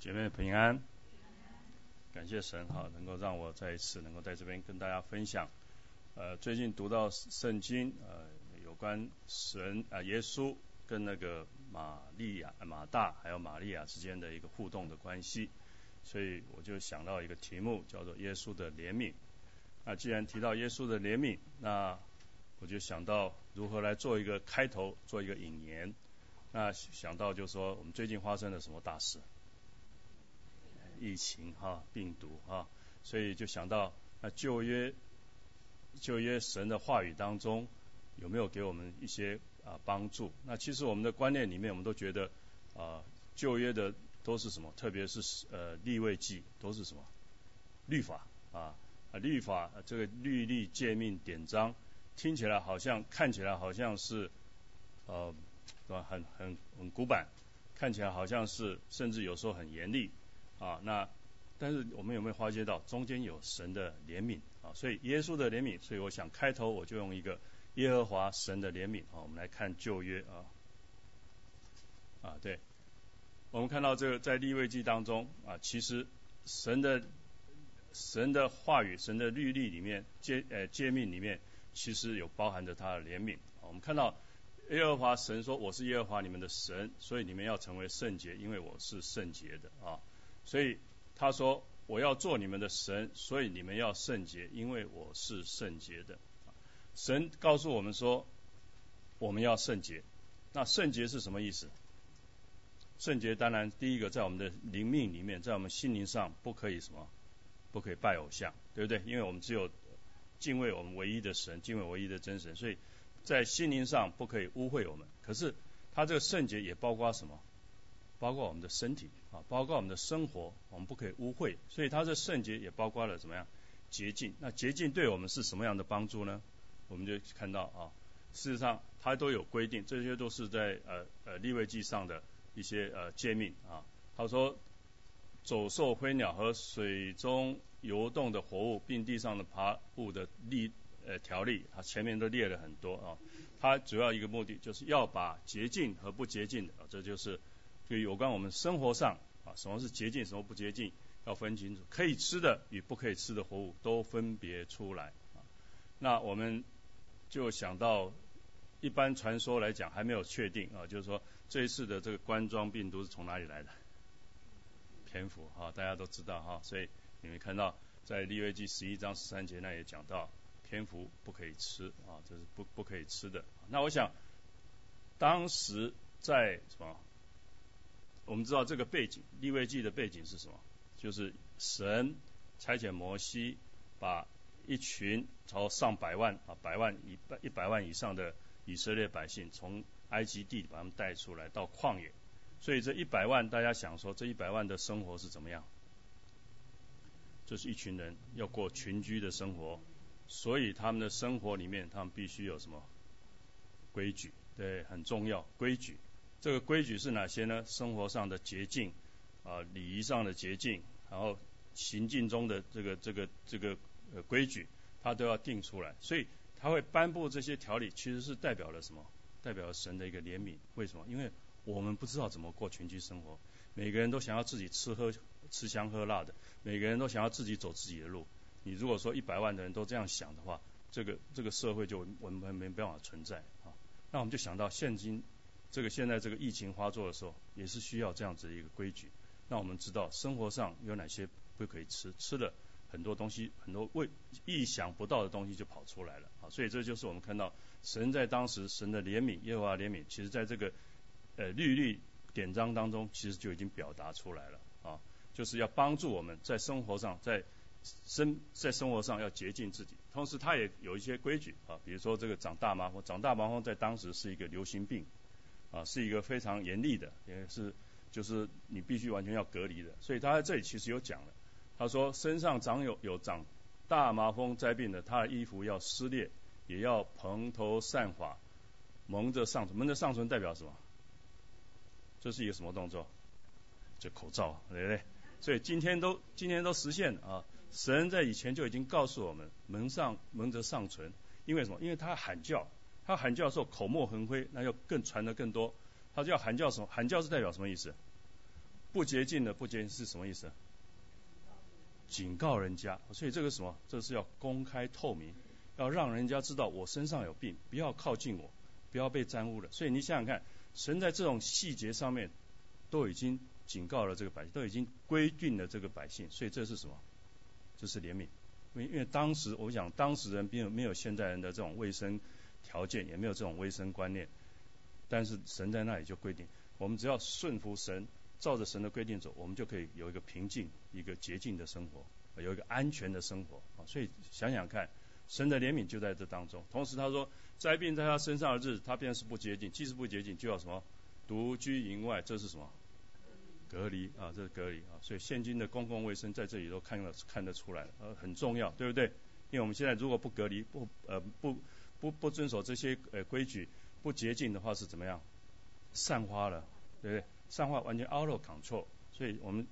姐妹平安，感谢神哈，能够让我再一次能够在这边跟大家分享。呃，最近读到圣经，呃，有关神啊，耶稣跟那个玛利亚、马大还有玛利亚之间的一个互动的关系，所以我就想到一个题目，叫做耶稣的怜悯。那既然提到耶稣的怜悯，那我就想到如何来做一个开头，做一个引言。那想到就是说，我们最近发生了什么大事？疫情哈，病毒哈，所以就想到那旧约旧约神的话语当中有没有给我们一些啊帮助？那其实我们的观念里面，我们都觉得啊旧约的都是什么？特别是呃立位记都是什么？律法啊啊律法这个律例诫命典章，听起来好像看起来好像是呃？很很很古板，看起来好像是甚至有时候很严厉。啊，那但是我们有没有发觉到中间有神的怜悯啊？所以耶稣的怜悯，所以我想开头我就用一个耶和华神的怜悯啊，我们来看旧约啊啊，对，我们看到这个在立位记当中啊，其实神的神的话语、神的律例里面诫呃诫命里面，其实有包含着他的怜悯。我们看到耶和华神说：“我是耶和华你们的神，所以你们要成为圣洁，因为我是圣洁的啊。”所以他说：“我要做你们的神，所以你们要圣洁，因为我是圣洁的。”神告诉我们说：“我们要圣洁。”那圣洁是什么意思？圣洁当然第一个在我们的灵命里面，在我们心灵上不可以什么？不可以拜偶像，对不对？因为我们只有敬畏我们唯一的神，敬畏唯一的真神，所以在心灵上不可以污秽我们。可是他这个圣洁也包括什么？包括我们的身体啊，包括我们的生活，我们不可以污秽，所以它这圣洁也包括了怎么样洁净？那洁净对我们是什么样的帮助呢？我们就看到啊，事实上它都有规定，这些都是在呃呃立位记上的一些呃诫命啊。他说，走兽、飞鸟和水中游动的活物，并地上的爬物的例呃条例，它前面都列了很多啊。它主要一个目的就是要把洁净和不洁净的，这就是。就有关我们生活上啊，什么是洁净，什么不洁净，要分清楚。可以吃的与不可以吃的活物都分别出来啊。那我们就想到，一般传说来讲还没有确定啊，就是说这一次的这个冠状病毒是从哪里来的？蝙蝠哈，大家都知道哈，所以你们看到在利未记十一章十三节那也讲到，蝙蝠不可以吃啊，这是不不可以吃的。那我想当时在什么？我们知道这个背景，立位记的背景是什么？就是神差遣摩西，把一群超上百万啊，百万一百一百万以上的以色列百姓从埃及地把他们带出来到旷野。所以这一百万，大家想说这一百万的生活是怎么样？就是一群人要过群居的生活，所以他们的生活里面，他们必须有什么规矩？对，很重要，规矩。这个规矩是哪些呢？生活上的捷径啊，礼仪上的捷径，然后行进中的这个这个这个呃规矩，他都要定出来。所以他会颁布这些条例，其实是代表了什么？代表了神的一个怜悯。为什么？因为我们不知道怎么过群居生活，每个人都想要自己吃喝吃香喝辣的，每个人都想要自己走自己的路。你如果说一百万的人都这样想的话，这个这个社会就我们没办法存在啊。那我们就想到现今。这个现在这个疫情发作的时候，也是需要这样子的一个规矩。那我们知道生活上有哪些不可以吃，吃了很多东西，很多未意想不到的东西就跑出来了啊。所以这就是我们看到神在当时神的怜悯，耶和华怜悯，其实在这个呃律律典章当中，其实就已经表达出来了啊，就是要帮助我们在生活上，在生在生活上要洁净自己。同时，它也有一些规矩啊，比如说这个长大麻风，长大麻风在当时是一个流行病。啊，是一个非常严厉的，也是就是你必须完全要隔离的。所以他在这里其实有讲了，他说身上长有有长大麻风灾病的，他的衣服要撕裂，也要蓬头散发，蒙着上。蒙着上唇代表什么？这是一个什么动作？就口罩，对不对？所以今天都今天都实现了啊！神在以前就已经告诉我们，蒙上蒙着上唇，因为什么？因为他喊叫。他喊叫的时候口沫横飞，那就更传的更多。他就要喊叫什么？喊叫是代表什么意思？不洁净的不洁净是什么意思？警告人家，所以这个什么？这是要公开透明，要让人家知道我身上有病，不要靠近我，不要被沾污了。所以你想想看，神在这种细节上面都已经警告了这个百姓，都已经规定了这个百姓，所以这是什么？这是怜悯。因为因为当时我想当时人并没有现代人的这种卫生条件，也没有这种卫生观念，但是神在那里就规定，我们只要顺服神。照着神的规定走，我们就可以有一个平静、一个洁净的生活，有一个安全的生活啊！所以想想看，神的怜悯就在这当中。同时他说，灾病在他身上的日子，他便是不洁净，既是不洁净，就要什么独居营外，这是什么隔离啊？这是隔离啊！所以现今的公共卫生在这里都看了看得出来，呃，很重要，对不对？因为我们现在如果不隔离，不呃不不不遵守这些呃规矩，不洁净的话是怎么样？散花了，对不对？散花完全 out of control，所以我们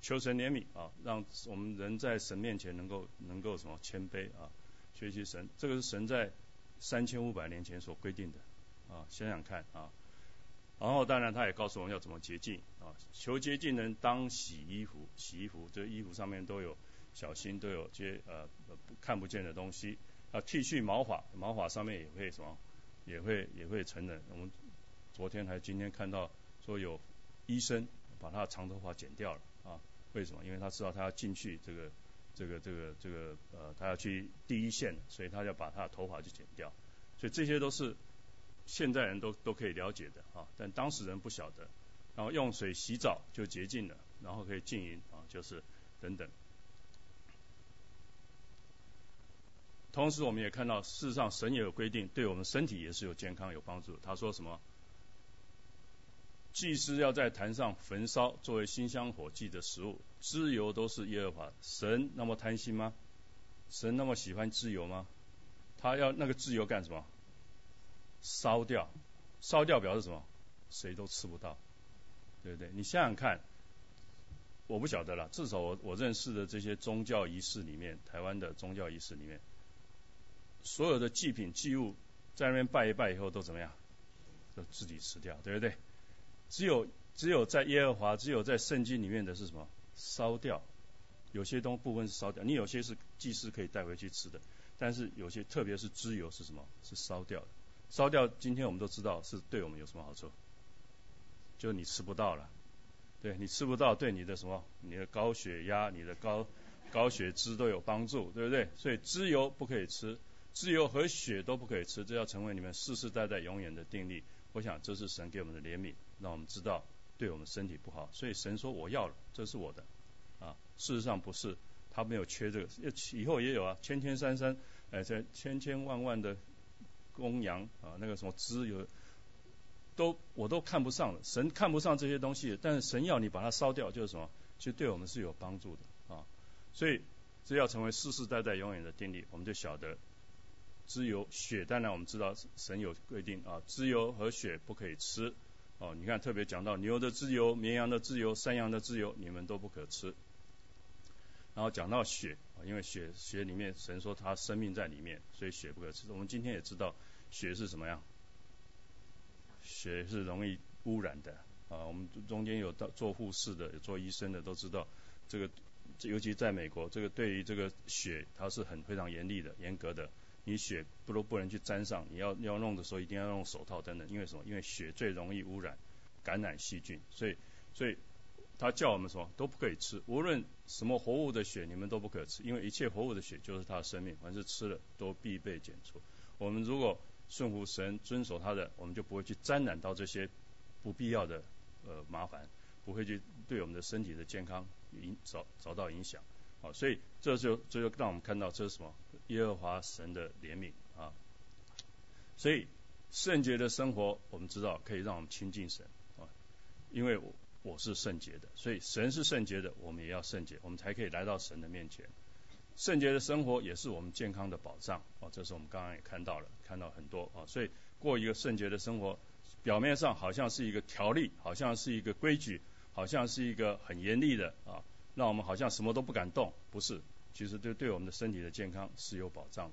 求神怜悯啊，让我们人在神面前能够能够什么谦卑啊，学习神，这个是神在三千五百年前所规定的啊，想想看啊，然后当然他也告诉我们要怎么洁净啊，求洁净人当洗衣服，洗衣服这衣服上面都有小心都有些呃看不见的东西啊，剃去毛发，毛发上面也会什么也会也会承认，我们昨天还今天看到说有。医生把他的长头发剪掉了啊？为什么？因为他知道他要进去这个这个这个这个呃，他要去第一线，所以他要把他的头发就剪掉。所以这些都是现在人都都可以了解的啊，但当时人不晓得。然后用水洗澡就洁净了，然后可以静音啊，就是等等。同时我们也看到，事实上神也有规定，对我们身体也是有健康有帮助。他说什么？祭司要在坛上焚烧作为馨香火祭的食物，自由都是耶和华神那么贪心吗？神那么喜欢自由吗？他要那个自由干什么？烧掉，烧掉表示什么？谁都吃不到，对不对？你想想看，我不晓得了。至少我我认识的这些宗教仪式里面，台湾的宗教仪式里面，所有的祭品祭物在那边拜一拜以后都怎么样？都自己吃掉，对不对？只有只有在耶和华，只有在圣经里面的是什么？烧掉。有些东部分是烧掉，你有些是祭司可以带回去吃的，但是有些特别是脂油是什么？是烧掉的。烧掉，今天我们都知道是对我们有什么好处？就你吃不到了，对你吃不到，对你的什么？你的高血压、你的高高血脂都有帮助，对不对？所以脂油不可以吃，自由和血都不可以吃，这要成为你们世世代代永远的定力。我想这是神给我们的怜悯。让我们知道对我们身体不好，所以神说我要了，这是我的啊。事实上不是，他没有缺这个，以后也有啊，千千山山，哎，这千千万万的公羊啊，那个什么资有，都我都看不上了。神看不上这些东西，但是神要你把它烧掉，就是什么？其实对我们是有帮助的啊。所以这要成为世世代代永远的定力，我们就晓得，脂油血，当然我们知道神有规定啊，脂油和血不可以吃。哦，你看，特别讲到牛的自由、绵羊的自由、山羊的自由，你们都不可吃。然后讲到血，因为血血里面神说他生命在里面，所以血不可吃。我们今天也知道血是什么样，血是容易污染的啊。我们中间有到做护士的、有做医生的都知道，这个尤其在美国，这个对于这个血，它是很非常严厉的、严格的。你血不都不能去沾上，你要要弄的时候一定要用手套等等，因为什么？因为血最容易污染、感染细菌，所以所以他叫我们什么都不可以吃，无论什么活物的血你们都不可以吃，因为一切活物的血就是他的生命，凡是吃了都必被检出。我们如果顺服神、遵守他的，我们就不会去沾染到这些不必要的呃麻烦，不会去对我们的身体的健康影遭遭到影响。好，所以这就这就让我们看到这是什么？耶和华神的怜悯啊，所以圣洁的生活，我们知道可以让我们亲近神啊，因为我我是圣洁的，所以神是圣洁的，我们也要圣洁，我们才可以来到神的面前。圣洁的生活也是我们健康的保障啊，这是我们刚刚也看到了，看到很多啊，所以过一个圣洁的生活，表面上好像是一个条例，好像是一个规矩，好像是一个很严厉的啊，让我们好像什么都不敢动，不是。其实对对我们的身体的健康是有保障。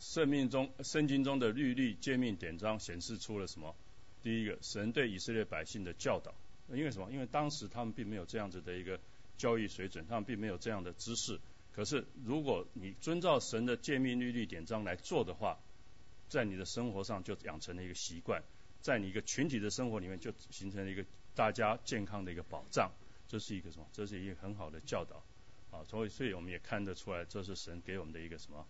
圣命中、圣经中的律例诫命典章显示出了什么？第一个，神对以色列百姓的教导因为什么？因为当时他们并没有这样子的一个教育水准，他们并没有这样的知识。可是如果你遵照神的诫命律例典章来做的话，在你的生活上就养成了一个习惯，在你一个群体的生活里面就形成了一个大家健康的一个保障。这是一个什么？这是一个很好的教导啊！所以，所以我们也看得出来，这是神给我们的一个什么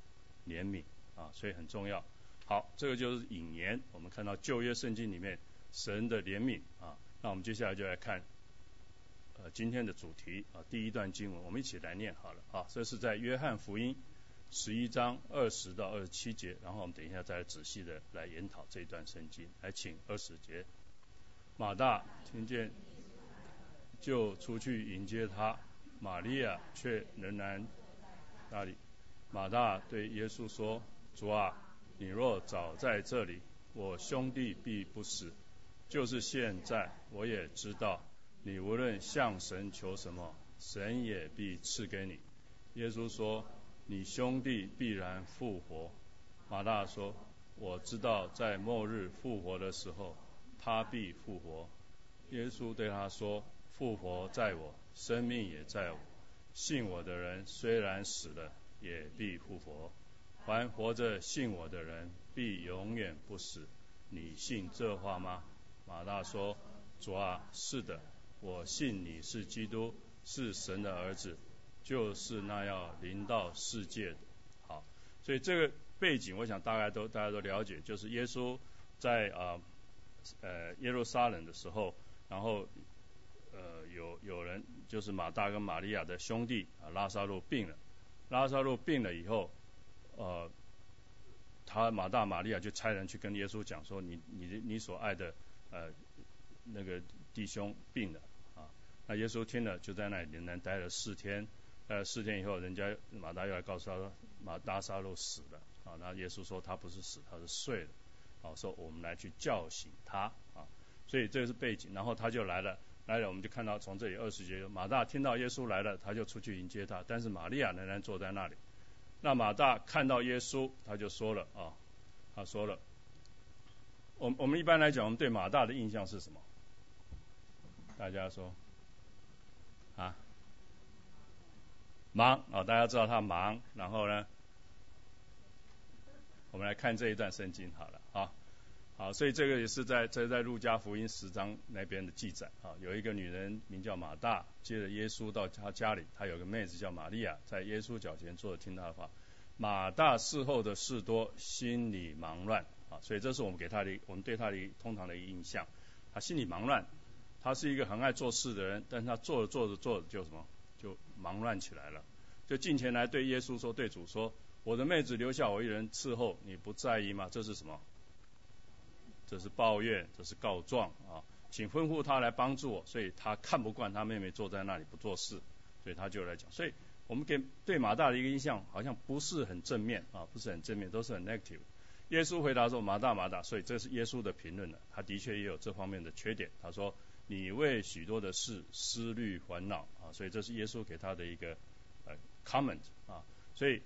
怜悯啊！所以很重要。好，这个就是引言。我们看到旧约圣经里面神的怜悯啊。那我们接下来就来看呃今天的主题啊，第一段经文，我们一起来念好了啊。这是在约翰福音十一章二十到二十七节，然后我们等一下再来仔细的来研讨这一段圣经。来，请二十节，马大听见就出去迎接他，玛利亚却仍然那里。马大对耶稣说：“主啊。”你若早在这里，我兄弟必不死。就是现在，我也知道，你无论向神求什么，神也必赐给你。耶稣说：“你兄弟必然复活。”马大说：“我知道，在末日复活的时候，他必复活。”耶稣对他说：“复活在我，生命也在我。信我的人，虽然死了，也必复活。”凡活着信我的人，必永远不死。你信这话吗？马大说：“主啊，是的，我信你是基督，是神的儿子，就是那要临到世界的。”好，所以这个背景，我想大家都大家都了解，就是耶稣在啊呃耶路撒冷的时候，然后呃有有人就是马大跟玛利亚的兄弟啊拉萨路病了，拉萨路病了以后。呃，他马大玛利亚就差人去跟耶稣讲说，你你你所爱的呃那个弟兄病了啊。那耶稣听了，就在那里仍然待了四天。待了，四天以后，人家马大又来告诉他说，马大沙路死了啊。那耶稣说他不是死，他是睡了。啊，说我们来去叫醒他啊。所以这个是背景。然后他就来了，来了我们就看到从这里二十节，马大听到耶稣来了，他就出去迎接他，但是玛利亚仍然坐在那里。那马大看到耶稣，他就说了啊，他说了，我我们一般来讲，我们对马大的印象是什么？大家说啊，忙啊，大家知道他忙，然后呢，我们来看这一段圣经好了啊。好，所以这个也是在这在路加福音十章那边的记载啊，有一个女人名叫马大，接着耶稣到她家里，她有个妹子叫玛利亚，在耶稣脚前坐着听他的话。马大事后的事多，心里忙乱啊，所以这是我们给他的，我们对他的通常的一个印象。他心里忙乱，他是一个很爱做事的人，但是他做着做着做着就什么，就忙乱起来了，就进前来对耶稣说，对主说，我的妹子留下我一人伺候，你不在意吗？这是什么？这是抱怨，这是告状啊！请吩咐他来帮助我。所以他看不惯他妹妹坐在那里不做事，所以他就来讲。所以我们给对马大的一个印象好像不是很正面啊，不是很正面，都是很 negative。耶稣回答说：“马大，马大。”所以这是耶稣的评论了。他的确也有这方面的缺点。他说：“你为许多的事思虑烦恼啊。”所以这是耶稣给他的一个呃 comment 啊。所以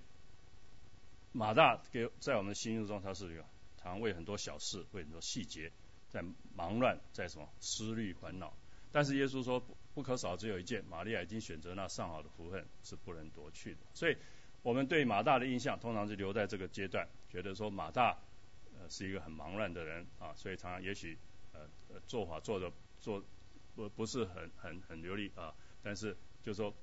马大给在我们的心目中他是一个。常为很多小事，为很多细节，在忙乱，在什么思虑烦恼。但是耶稣说，不可少只有一件，玛利亚已经选择那上好的福分，是不能夺去的。所以，我们对马大的印象，通常是留在这个阶段，觉得说马大呃是一个很忙乱的人啊，所以常常也许呃做法做的做不不是很很很流利啊。但是就说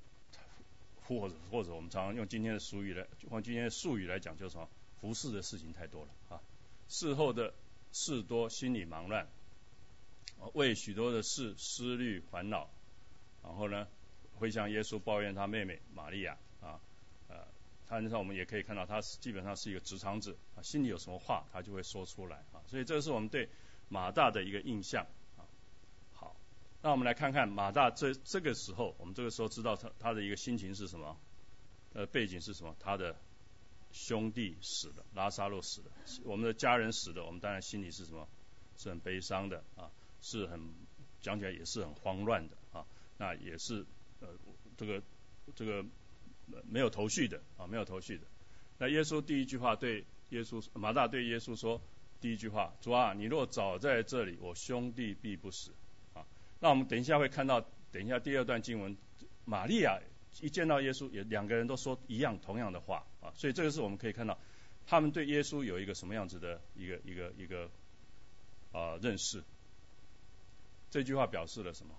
或者或者我们常常用今天的俗语来，用今天的术语来讲，就是什么服侍的事情太多了啊。事后的事多，心里忙乱，为许多的事思虑烦恼，然后呢，会向耶稣抱怨他妹妹玛利亚啊，呃，他上我们也可以看到，他基本上是一个直肠子啊，心里有什么话他就会说出来啊，所以这是我们对马大的一个印象啊。好，那我们来看看马大这这个时候，我们这个时候知道他他的一个心情是什么，呃，背景是什么，他的。兄弟死了，拉萨路死了，我们的家人死了，我们当然心里是什么？是很悲伤的啊，是很讲起来也是很慌乱的啊，那也是呃这个这个没有头绪的啊，没有头绪的。那耶稣第一句话对耶稣马大对耶稣说第一句话：主啊，你若早在这里，我兄弟必不死啊。那我们等一下会看到，等一下第二段经文，玛利亚一见到耶稣，也两个人都说一样同样的话所以这个是我们可以看到，他们对耶稣有一个什么样子的一个一个一个啊认识。这句话表示了什么？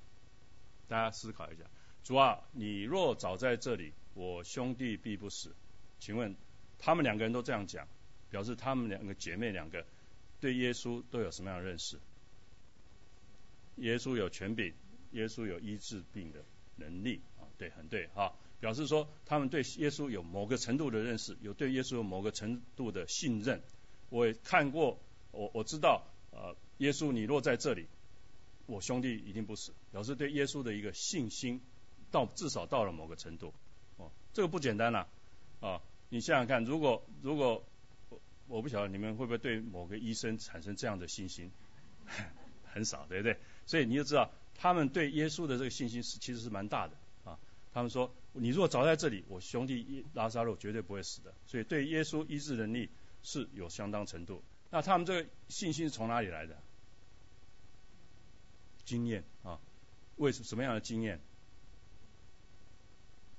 大家思考一下。主啊，你若早在这里，我兄弟必不死。请问他们两个人都这样讲，表示他们两个姐妹两个对耶稣都有什么样的认识？耶稣有权柄，耶稣有医治病的能力啊，对，很对哈。表示说他们对耶稣有某个程度的认识，有对耶稣有某个程度的信任。我也看过，我我知道，呃，耶稣你若在这里。我兄弟一定不死，表示对耶稣的一个信心，到至少到了某个程度，哦，这个不简单了，啊，你想想看，如果如果我我不晓得你们会不会对某个医生产生这样的信心，很少，对不对？所以你就知道他们对耶稣的这个信心是其实是蛮大的，啊，他们说你如果早在这里，我兄弟拉萨路绝对不会死的，所以对耶稣医治能力是有相当程度。那他们这个信心是从哪里来的？经验啊，为什什么样的经验？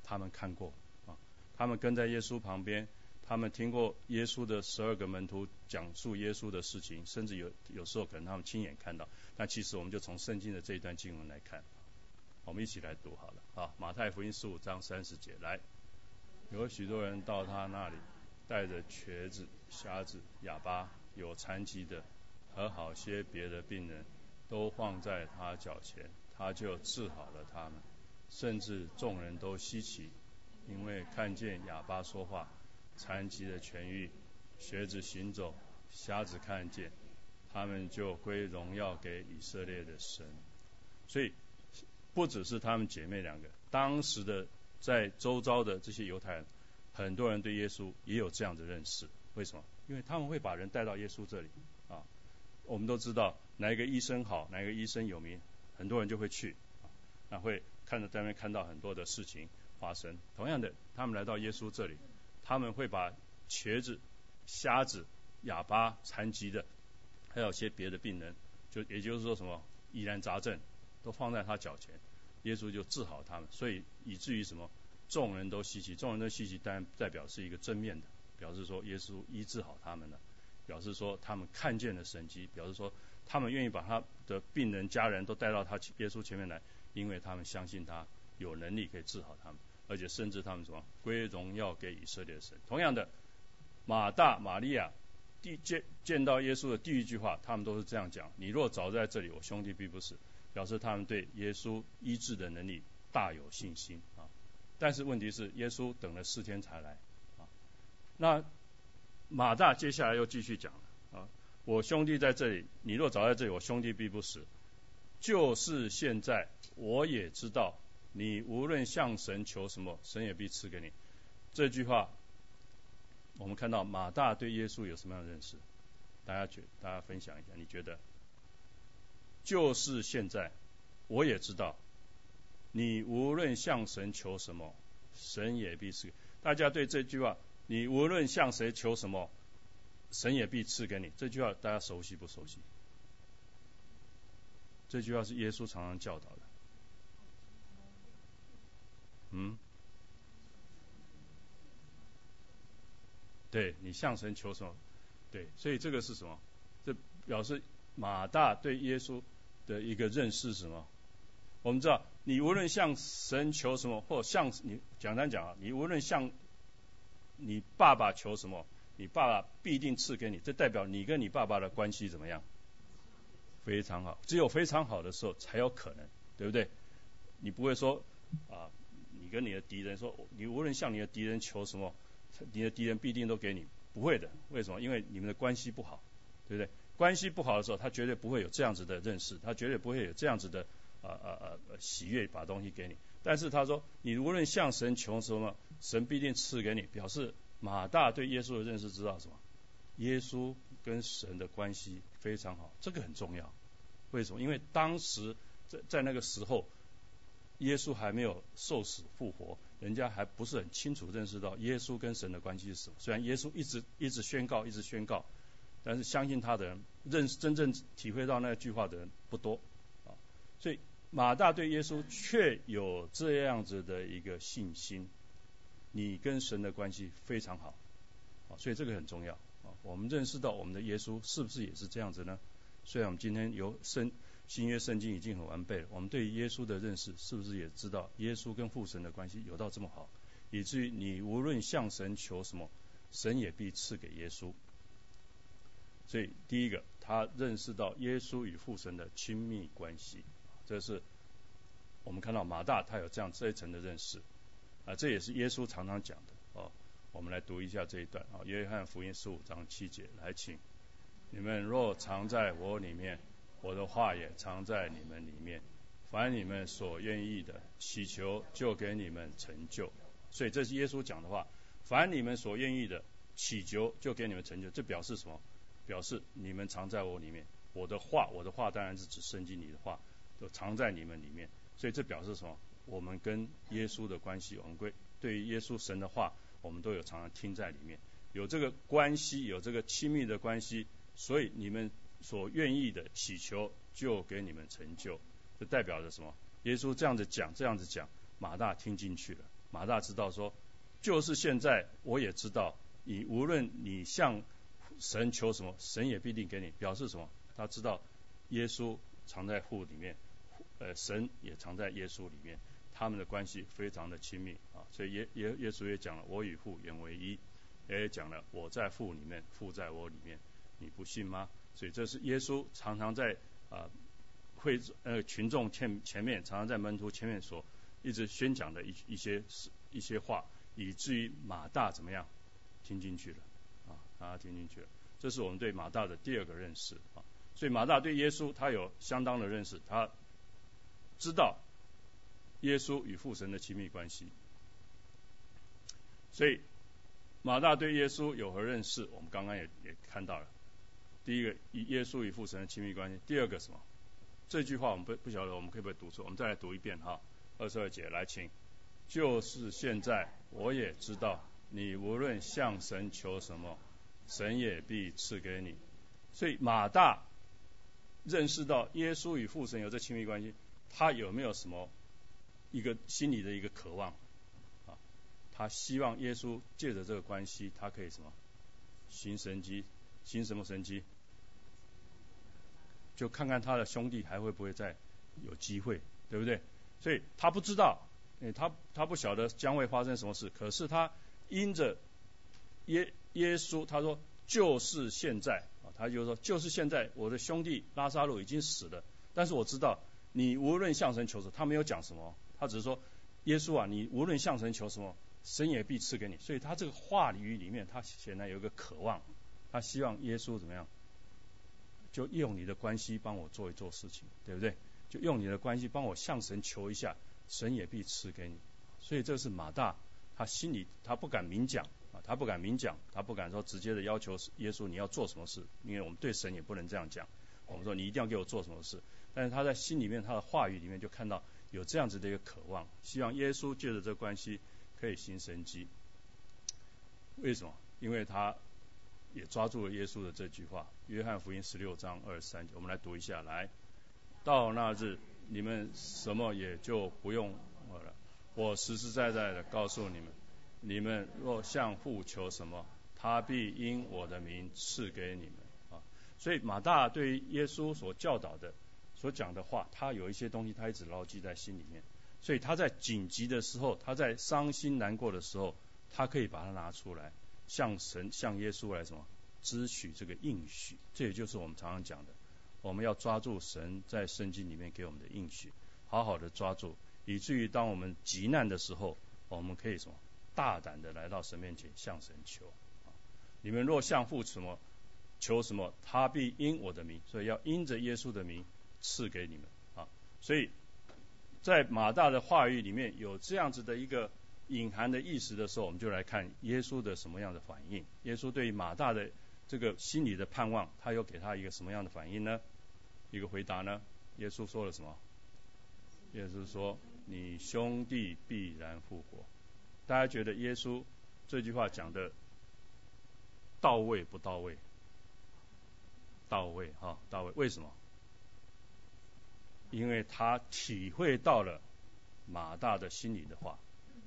他们看过啊，他们跟在耶稣旁边，他们听过耶稣的十二个门徒讲述耶稣的事情，甚至有有时候可能他们亲眼看到。那其实我们就从圣经的这一段经文来看，我们一起来读好了啊。马太福音十五章三十节，来，有许多人到他那里，带着瘸子、瞎子、哑巴、有残疾的和好些别的病人。都放在他脚前，他就治好了他们，甚至众人都稀奇，因为看见哑巴说话，残疾的痊愈，瘸子行走，瞎子看见，他们就归荣耀给以色列的神。所以不只是他们姐妹两个，当时的在周遭的这些犹太人，很多人对耶稣也有这样的认识。为什么？因为他们会把人带到耶稣这里啊。我们都知道。哪一个医生好，哪一个医生有名，很多人就会去，那会看着在那边看到很多的事情发生。同样的，他们来到耶稣这里，他们会把瘸子、瞎子、哑巴、残疾的，还有些别的病人，就也就是说什么疑难杂症，都放在他脚前，耶稣就治好他们。所以以至于什么，众人都稀奇，众人都稀奇，当然代表是一个正面的，表示说耶稣医治好他们了，表示说他们看见了神迹，表示说。他们愿意把他的病人、家人都带到他耶稣前面来，因为他们相信他有能力可以治好他们，而且甚至他们什么归荣耀给以色列神。同样的，马大、玛利亚第见见到耶稣的第一句话，他们都是这样讲：“你若早在这里，我兄弟必不死。”表示他们对耶稣医治的能力大有信心啊。但是问题是，耶稣等了四天才来啊。那马大接下来又继续讲了啊。我兄弟在这里，你若早在这里，我兄弟必不死。就是现在，我也知道，你无论向神求什么，神也必赐给你。这句话，我们看到马大对耶稣有什么样的认识？大家觉，大家分享一下，你觉得？就是现在，我也知道，你无论向神求什么，神也必赐。大家对这句话，你无论向谁求什么？神也必赐给你。这句话大家熟悉不熟悉？这句话是耶稣常常教导的。嗯？对你向神求什么？对，所以这个是什么？这表示马大对耶稣的一个认识是什么？我们知道，你无论向神求什么，或向你简单讲啊，你无论向你爸爸求什么。你爸爸必定赐给你，这代表你跟你爸爸的关系怎么样？非常好，只有非常好的时候才有可能，对不对？你不会说啊，你跟你的敌人说，你无论向你的敌人求什么，你的敌人必定都给你，不会的。为什么？因为你们的关系不好，对不对？关系不好的时候，他绝对不会有这样子的认识，他绝对不会有这样子的啊啊啊喜悦把东西给你。但是他说，你无论向神求什么，神必定赐给你，表示。马大对耶稣的认识知道什么？耶稣跟神的关系非常好，这个很重要。为什么？因为当时在在那个时候，耶稣还没有受死复活，人家还不是很清楚认识到耶稣跟神的关系是什么。虽然耶稣一直一直宣告，一直宣告，但是相信他的人，认识真正体会到那句话的人不多啊。所以马大对耶稣却有这样子的一个信心，你跟神的关系非常好，啊，所以这个很重要啊。我们认识到我们的耶稣是不是也是这样子呢？虽然我们今天有圣新约圣经已经很完备了，我们对耶稣的认识是不是也知道耶稣跟父神的关系有到这么好，以至于你无论向神求什么，神也必赐给耶稣。所以第一个，他认识到耶稣与父神的亲密关系。这是我们看到马大他有这样这一层的认识啊，这也是耶稣常常讲的哦。我们来读一下这一段啊，约翰福音十五章七节，来请你们若藏在我里面，我的话也藏在你们里面，凡你们所愿意的祈求，就给你们成就。所以这是耶稣讲的话，凡你们所愿意的祈求，就给你们成就。这表示什么？表示你们藏在我里面，我的话，我的话当然是指圣经里的话。都藏在你们里面，所以这表示什么？我们跟耶稣的关系，我们归对于耶稣神的话，我们都有常常听在里面，有这个关系，有这个亲密的关系，所以你们所愿意的祈求，就给你们成就。这代表着什么？耶稣这样子讲，这样子讲，马大听进去了。马大知道说，就是现在，我也知道，你无论你向神求什么，神也必定给你。表示什么？他知道耶稣藏在父里面。呃，神也藏在耶稣里面，他们的关系非常的亲密啊，所以耶耶耶稣也讲了，我与父原为一，也讲了我在父里面，父在我里面，你不信吗？所以这是耶稣常常在啊会呃群众前前面，常常在门徒前面所一直宣讲的一一些一些话，以至于马大怎么样听进去了啊，他听进去了，这是我们对马大的第二个认识啊，所以马大对耶稣他有相当的认识，他。知道耶稣与父神的亲密关系，所以马大对耶稣有何认识？我们刚刚也也看到了。第一个，以耶稣与父神的亲密关系；第二个什么？这句话我们不不晓得，我们可不可以读错？我们再来读一遍哈。二十二节，来请。就是现在，我也知道，你无论向神求什么，神也必赐给你。所以马大认识到耶稣与父神有这亲密关系。他有没有什么一个心里的一个渴望啊？他希望耶稣借着这个关系，他可以什么行神机，行什么神机？就看看他的兄弟还会不会再有机会，对不对？所以他不知道，他他不晓得将会发生什么事。可是他因着耶耶稣，他说就是现在啊，他就说就是现在，我的兄弟拉萨路已经死了，但是我知道。你无论向神求什么，他没有讲什么，他只是说，耶稣啊，你无论向神求什么，神也必赐给你。所以他这个话语里面，他显然有一个渴望，他希望耶稣怎么样，就用你的关系帮我做一做事情，对不对？就用你的关系帮我向神求一下，神也必赐给你。所以这是马大，他心里他不敢明讲他不敢明讲，他不敢说直接的要求耶稣你要做什么事，因为我们对神也不能这样讲，我们说你一定要给我做什么事。但是他在心里面，他的话语里面就看到有这样子的一个渴望，希望耶稣借着这关系可以行神迹。为什么？因为他也抓住了耶稣的这句话，《约翰福音》十六章二十三节，我们来读一下。来到那日，你们什么也就不用我了。我实实在在的告诉你们，你们若向父求什么，他必因我的名赐给你们。啊，所以马大对耶稣所教导的。所讲的话，他有一些东西，他一直牢记在心里面，所以他在紧急的时候，他在伤心难过的时候，他可以把它拿出来，向神、向耶稣来什么，支取这个应许。这也就是我们常常讲的，我们要抓住神在圣经里面给我们的应许，好好的抓住，以至于当我们急难的时候，我们可以什么，大胆的来到神面前向神求。你们若向父什么求什么，他必因我的名，所以要因着耶稣的名。赐给你们啊，所以在马大的话语里面有这样子的一个隐含的意思的时候，我们就来看耶稣的什么样的反应。耶稣对于马大的这个心理的盼望，他又给他一个什么样的反应呢？一个回答呢？耶稣说了什么？耶稣说：“你兄弟必然复活。”大家觉得耶稣这句话讲的到位不到位？到位哈，到位。为什么？因为他体会到了马大的心里的话。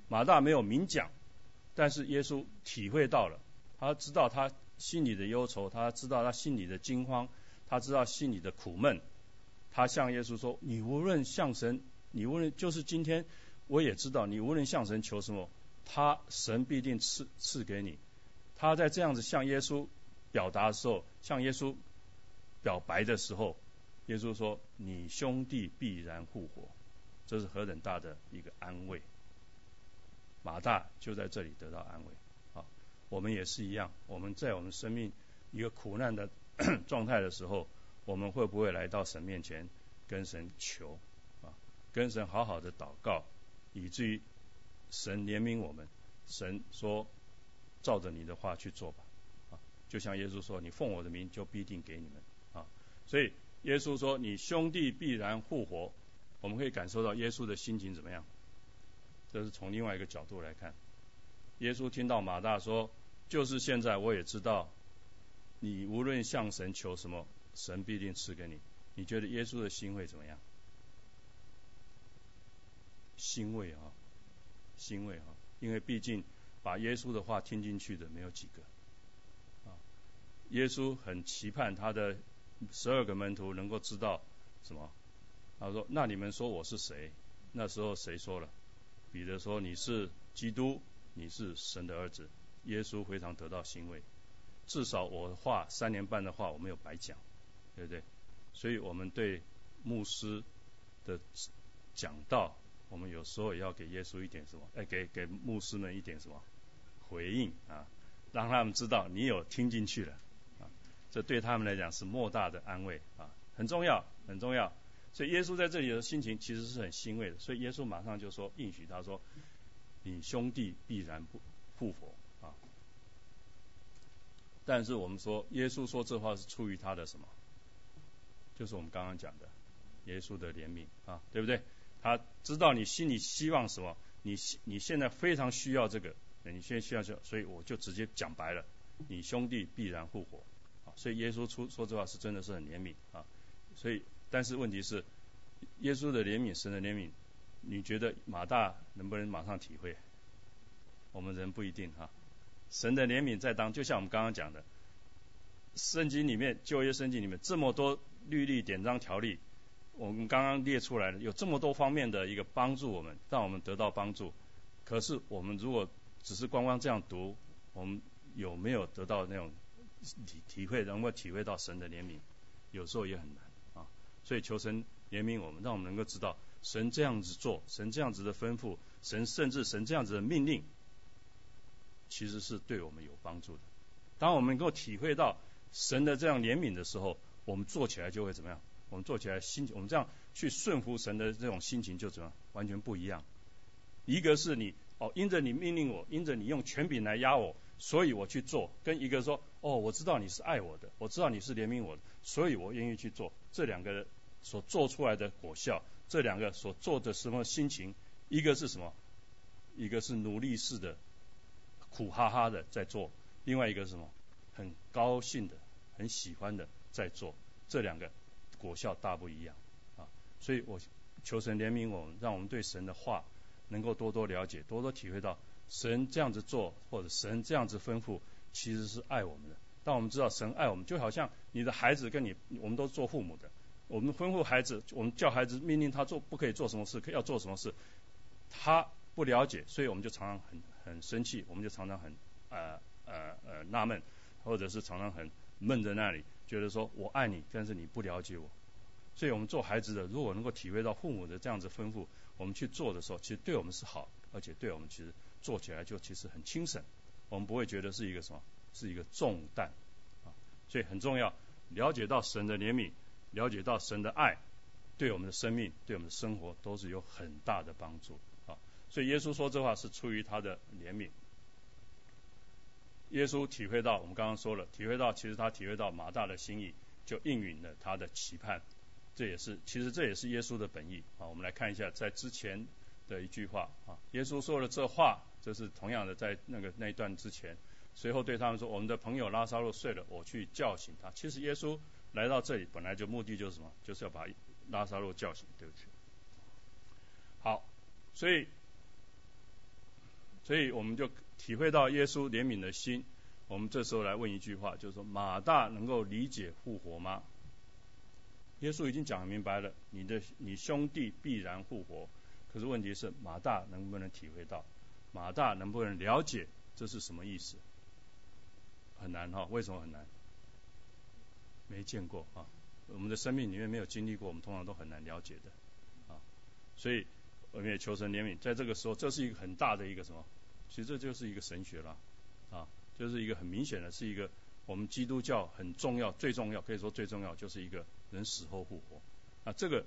马大没有明讲，但是耶稣体会到了，他知道他心里的忧愁，他知道他心里的惊慌，他知道心里的苦闷。他向耶稣说：“你无论向神，你无论就是今天，我也知道你无论向神求什么，他神必定赐赐给你。”他在这样子向耶稣表达的时候，向耶稣表白的时候，耶稣说：“你兄弟必然复活。”这是何等大的一个安慰！马大就在这里得到安慰。啊，我们也是一样。我们在我们生命一个苦难的 状态的时候，我们会不会来到神面前跟神求啊？跟神好好的祷告，以至于神怜悯我们。神说：“照着你的话去做吧。”啊，就像耶稣说：“你奉我的名，就必定给你们。”啊，所以耶稣说：“你兄弟必然复活。”我们可以感受到耶稣的心情怎么样？这是从另外一个角度来看，耶稣听到马大说：“就是现在，我也知道，你无论向神求什么，神必定赐给你。”你觉得耶稣的心会怎么样？欣慰啊，欣慰啊！因为毕竟把耶稣的话听进去的没有几个啊。耶稣很期盼他的十二个门徒能够知道什么？他说：“那你们说我是谁？”那时候谁说了？彼得说：“你是基督，你是神的儿子。”耶稣非常得到欣慰，至少我话三年半的话我没有白讲，对不对？所以我们对牧师的讲道，我们有时候也要给耶稣一点什么？哎，给给牧师们一点什么回应啊？让他们知道你有听进去了啊！这对他们来讲是莫大的安慰啊，很重要，很重要。所以耶稣在这里的心情其实是很欣慰的，所以耶稣马上就说应许他说：“你兄弟必然不复活啊！”但是我们说耶稣说这话是出于他的什么？就是我们刚刚讲的耶稣的怜悯啊，对不对？他知道你心里希望什么，你你现在非常需要这个，你现在需要这，所以我就直接讲白了，你兄弟必然复活啊！所以耶稣出说这话是真的是很怜悯啊，所以。但是问题是，耶稣的怜悯，神的怜悯，你觉得马大能不能马上体会？我们人不一定哈。神的怜悯在当，就像我们刚刚讲的，圣经里面旧约圣经里面这么多律例典章条例，我们刚刚列出来的有这么多方面的一个帮助我们，让我们得到帮助。可是我们如果只是光光这样读，我们有没有得到那种体体会，能够体会到神的怜悯？有时候也很难啊。所以求神怜悯我们，让我们能够知道神这样子做，神这样子的吩咐，神甚至神这样子的命令，其实是对我们有帮助的。当我们能够体会到神的这样怜悯的时候，我们做起来就会怎么样？我们做起来心情，我们这样去顺服神的这种心情就怎么样完全不一样。一个是你哦，因着你命令我，因着你用权柄来压我，所以我去做；跟一个说哦，我知道你是爱我的，我知道你是怜悯我的。所以我愿意去做这两个所做出来的果效，这两个所做的什么心情，一个是什么？一个是努力式的苦哈哈的在做，另外一个是什么？很高兴的、很喜欢的在做，这两个果效大不一样啊！所以我求神怜悯我们，让我们对神的话能够多多了解，多多体会到神这样子做或者神这样子吩咐，其实是爱我们的。当我们知道神爱我们，就好像你的孩子跟你，我们都是做父母的。我们吩咐孩子，我们叫孩子命令他做不可以做什么事，可要做什么事，他不了解，所以我们就常常很很生气，我们就常常很呃呃呃纳闷，或者是常常很闷在那里，觉得说我爱你，但是你不了解我。所以我们做孩子的，如果能够体会到父母的这样子吩咐，我们去做的时候，其实对我们是好，而且对我们其实做起来就其实很轻省，我们不会觉得是一个什么。是一个重担啊，所以很重要，了解到神的怜悯，了解到神的爱，对我们的生命、对我们的生活都是有很大的帮助啊。所以耶稣说这话是出于他的怜悯。耶稣体会到，我们刚刚说了，体会到其实他体会到马大的心意，就应允了他的期盼。这也是，其实这也是耶稣的本意啊。我们来看一下，在之前的一句话啊，耶稣说了这话，这是同样的在那个那一段之前。随后对他们说：“我们的朋友拉萨路睡了，我去叫醒他。”其实耶稣来到这里本来就目的就是什么？就是要把拉萨路叫醒，对不起。好，所以，所以我们就体会到耶稣怜悯的心。我们这时候来问一句话，就是说马大能够理解复活吗？耶稣已经讲明白了，你的你兄弟必然复活。可是问题是马大能不能体会到？马大能不能了解这是什么意思？很难哈，为什么很难？没见过啊，我们的生命里面没有经历过，我们通常都很难了解的啊。所以我们也求神怜悯，在这个时候，这是一个很大的一个什么？其实这就是一个神学了啊，就是一个很明显的，是一个我们基督教很重要、最重要，可以说最重要，就是一个人死后复活啊。这个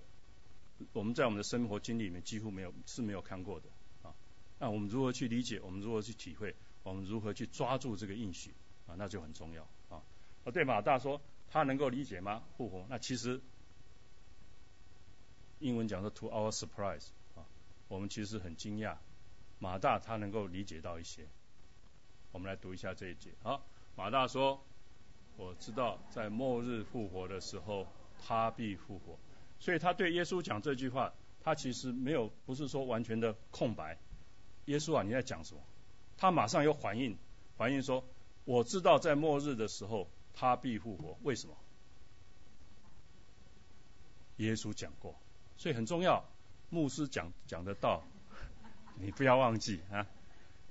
我们在我们的生活经历里面几乎没有是没有看过的啊。那我们如何去理解？我们如何去体会？我们如何去抓住这个应许？啊，那就很重要啊。啊，对马大说，他能够理解吗？复活？那其实英文讲说 “to our surprise” 啊，我们其实很惊讶，马大他能够理解到一些。我们来读一下这一节。好，马大说：“我知道在末日复活的时候，他必复活。”所以他对耶稣讲这句话，他其实没有不是说完全的空白。耶稣啊，你在讲什么？他马上有反应，反应说。我知道在末日的时候他必复活，为什么？耶稣讲过，所以很重要。牧师讲讲的道，你不要忘记啊！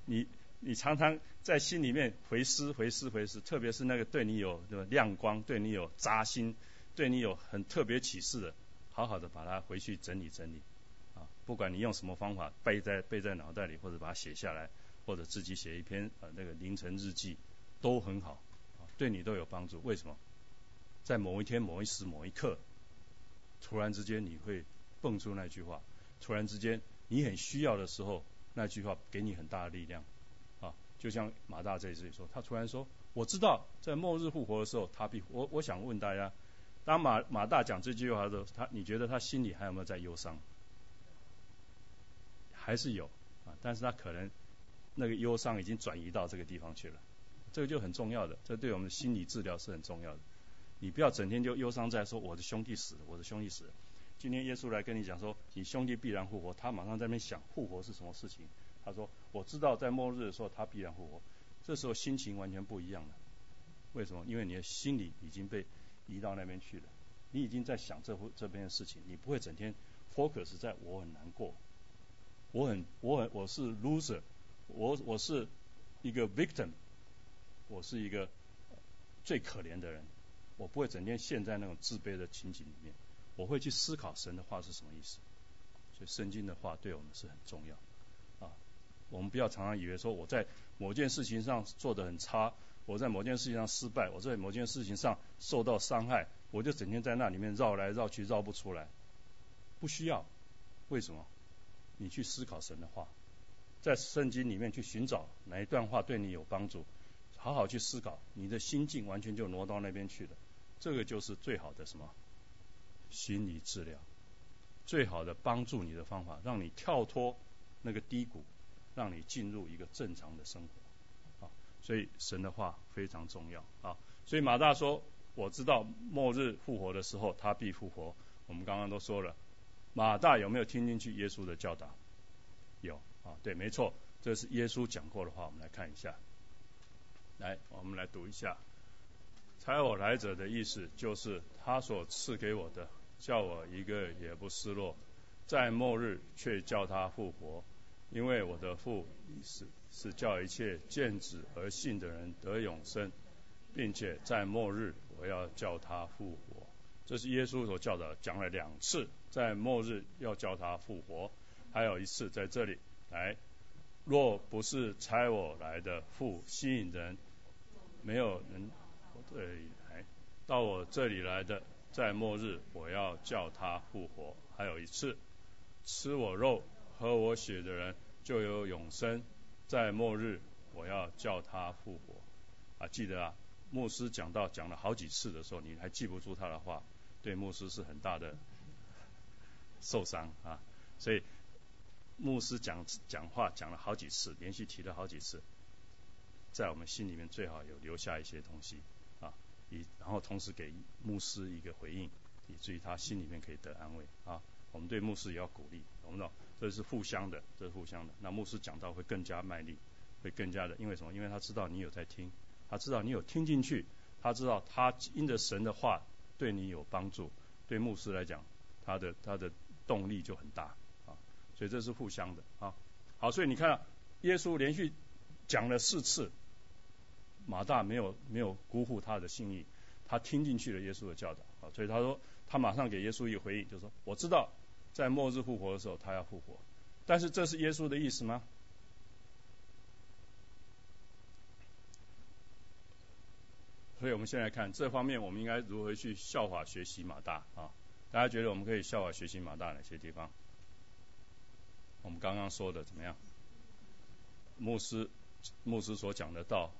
你你常常在心里面回思回思回思，特别是那个对你有亮光、对你有扎心、对你有很特别启示的，好好的把它回去整理整理啊！不管你用什么方法背在背在脑袋里，或者把它写下来，或者自己写一篇呃那个凌晨日记。都很好，对你都有帮助。为什么？在某一天、某一时、某一刻，突然之间你会蹦出那句话，突然之间你很需要的时候，那句话给你很大的力量。啊，就像马大在这里说，他突然说：“我知道在末日复活的时候，他必……我我想问大家，当马马大讲这句话的时候，他你觉得他心里还有没有在忧伤？还是有啊？但是他可能那个忧伤已经转移到这个地方去了。”这个就很重要的，这对我们的心理治疗是很重要的。你不要整天就忧伤在说我的兄弟死了，我的兄弟死了。今天耶稣来跟你讲说，你兄弟必然复活，他马上在那边想复活是什么事情。他说我知道在末日的时候他必然复活，这时候心情完全不一样了。为什么？因为你的心里已经被移到那边去了，你已经在想这这边的事情，你不会整天 focus 在我很难过，我很我很我是 loser，我我是一个 victim。我是一个最可怜的人，我不会整天陷在那种自卑的情景里面，我会去思考神的话是什么意思。所以圣经的话对我们是很重要啊。我们不要常常以为说我在某件事情上做得很差，我在某件事情上失败，我在某件事情上受到伤害，我就整天在那里面绕来绕去绕不出来。不需要，为什么？你去思考神的话，在圣经里面去寻找哪一段话对你有帮助。好好去思考，你的心境完全就挪到那边去了。这个就是最好的什么心理治疗，最好的帮助你的方法，让你跳脱那个低谷，让你进入一个正常的生活。啊，所以神的话非常重要啊。所以马大说：“我知道末日复活的时候，他必复活。”我们刚刚都说了，马大有没有听进去耶稣的教导？有啊，对，没错，这是耶稣讲过的话。我们来看一下。来，我们来读一下。差我来者的意思就是他所赐给我的，叫我一个也不失落，在末日却叫他复活，因为我的父意思是叫一切见子而信的人得永生，并且在末日我要叫他复活。这是耶稣所教的，讲了两次，在末日要叫他复活，还有一次在这里来。若不是差我来的父吸引人，没有人这里来到我这里来的，在末日我要叫他复活。还有一次，吃我肉、喝我血的人就有永生，在末日我要叫他复活。啊，记得啊，牧师讲到讲了好几次的时候，你还记不住他的话，对牧师是很大的受伤啊，所以。牧师讲讲话讲了好几次，连续提了好几次，在我们心里面最好有留下一些东西，以然后同时给牧师一个回应，以至于他心里面可以得安慰啊。我们对牧师也要鼓励，懂不懂？这是互相的，这是互相的。那牧师讲到会更加卖力，会更加的，因为什么？因为他知道你有在听，他知道你有听进去，他知道他因着神的话对你有帮助。对牧师来讲，他的他的动力就很大啊。所以这是互相的啊。好，所以你看，耶稣连续讲了四次，马大没有没有辜负他的心意，他听进去了耶稣的教导啊。所以他说，他马上给耶稣一个回应，就说：“我知道。”在末日复活的时候，他要复活，但是这是耶稣的意思吗？所以我们现在看这方面，我们应该如何去效法学习马大啊？大家觉得我们可以效法学习马大哪些地方？我们刚刚说的怎么样？牧师牧师所讲的道，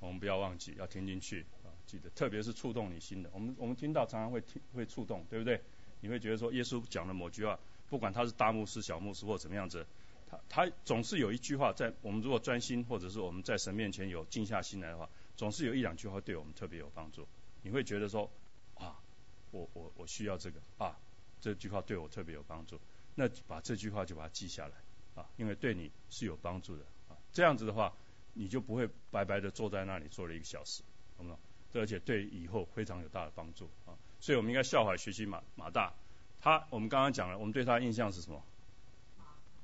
我们不要忘记，要听进去啊，记得，特别是触动你心的。我们我们听到常常会听会触动，对不对？你会觉得说，耶稣讲的某句话，不管他是大牧师、小牧师或怎么样子，他他总是有一句话，在我们如果专心，或者是我们在神面前有静下心来的话，总是有一两句话对我们特别有帮助。你会觉得说，啊，我我我需要这个啊，这句话对我特别有帮助，那把这句话就把它记下来啊，因为对你是有帮助的啊。这样子的话，你就不会白白的坐在那里坐了一个小时，懂不懂？而且对以后非常有大的帮助啊。所以我们应该效法学习马马大，他我们刚刚讲了，我们对他的印象是什么？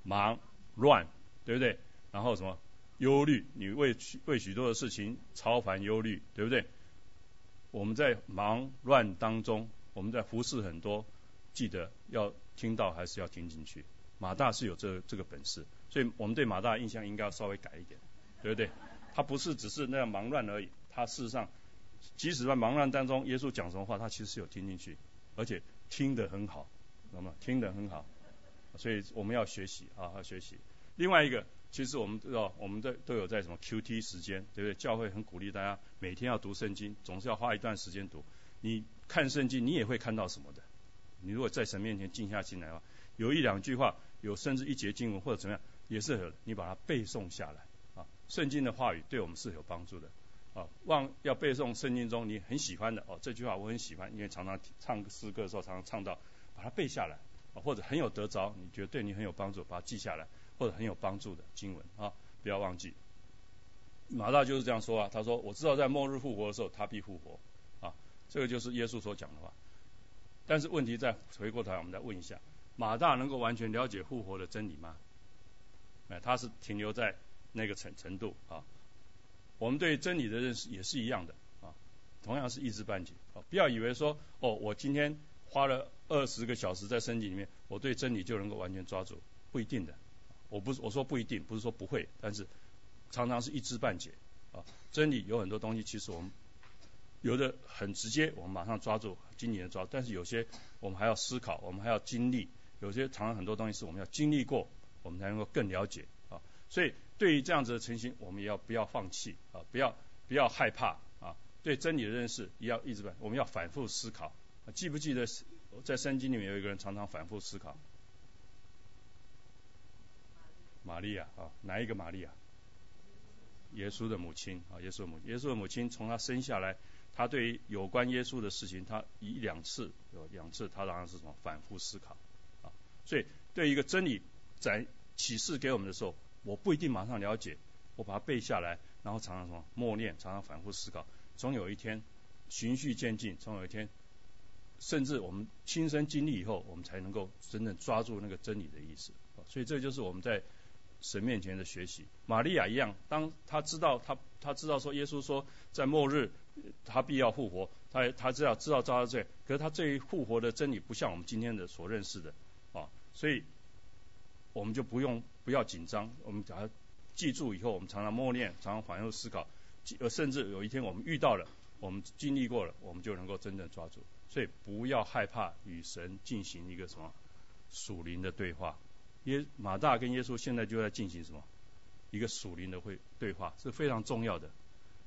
忙乱，对不对？然后什么忧虑？你为许为许多的事情超凡忧虑，对不对？我们在忙乱当中，我们在服侍很多，记得要听到还是要听进去。马大是有这这个本事，所以我们对马大印象应该要稍微改一点，对不对？他不是只是那样忙乱而已，他事实上。即使在忙乱当中，耶稣讲什么话，他其实是有听进去，而且听得很好，那么听得很好，所以我们要学习啊，要学习。另外一个，其实我们知道，我们都都有在什么 Q T 时间，对不对？教会很鼓励大家每天要读圣经，总是要花一段时间读。你看圣经，你也会看到什么的？你如果在神面前静下心来的话，有一两句话，有甚至一节经文或者怎么样，也是你把它背诵下来。圣经的话语对我们是有帮助的。啊，忘要背诵圣经中你很喜欢的哦，这句话我很喜欢，因为常常唱诗歌的时候常常唱到，把它背下来，或者很有得着，你觉得对你很有帮助，把它记下来，或者很有帮助的经文啊，不要忘记。马大就是这样说啊，他说我知道在末日复活的时候他必复活啊，这个就是耶稣所讲的话。但是问题再回过头来，我们再问一下，马大能够完全了解复活的真理吗？哎，他是停留在那个程程度啊。我们对真理的认识也是一样的啊，同样是一知半解啊。不要以为说哦，我今天花了二十个小时在圣经里面，我对真理就能够完全抓住，不一定的。我不是我说不一定，不是说不会，但是常常是一知半解啊。真理有很多东西，其实我们有的很直接，我们马上抓住，今年抓；但是有些我们还要思考，我们还要经历。有些常常很多东西是我们要经历过，我们才能够更了解啊。所以。对于这样子的情形，我们也要不要放弃啊？不要不要害怕啊！对真理的认识也要一直反，我们要反复思考。记不记得在圣经里面有一个人常常反复思考？玛利亚啊，哪一个玛利亚？耶稣的母亲啊，耶稣的母亲耶稣的母亲从他生下来，他对于有关耶稣的事情，他一两次有两次，他当然是什么反复思考啊。所以对一个真理在启示给我们的时候。我不一定马上了解，我把它背下来，然后常常什么默念，常常反复思考，总有一天循序渐进，总有一天，甚至我们亲身经历以后，我们才能够真正抓住那个真理的意思。所以这就是我们在神面前的学习。玛利亚一样，当他知道他他知道说耶稣说在末日他必要复活，他他知道知道遭罪，可是他对于复活的真理不像我们今天的所认识的啊，所以。我们就不用不要紧张，我们把它记住以后，我们常常默念，常常反复思考，呃，甚至有一天我们遇到了，我们经历过了，我们就能够真正抓住。所以不要害怕与神进行一个什么属灵的对话。耶马大跟耶稣现在就在进行什么一个属灵的会对话，是非常重要的。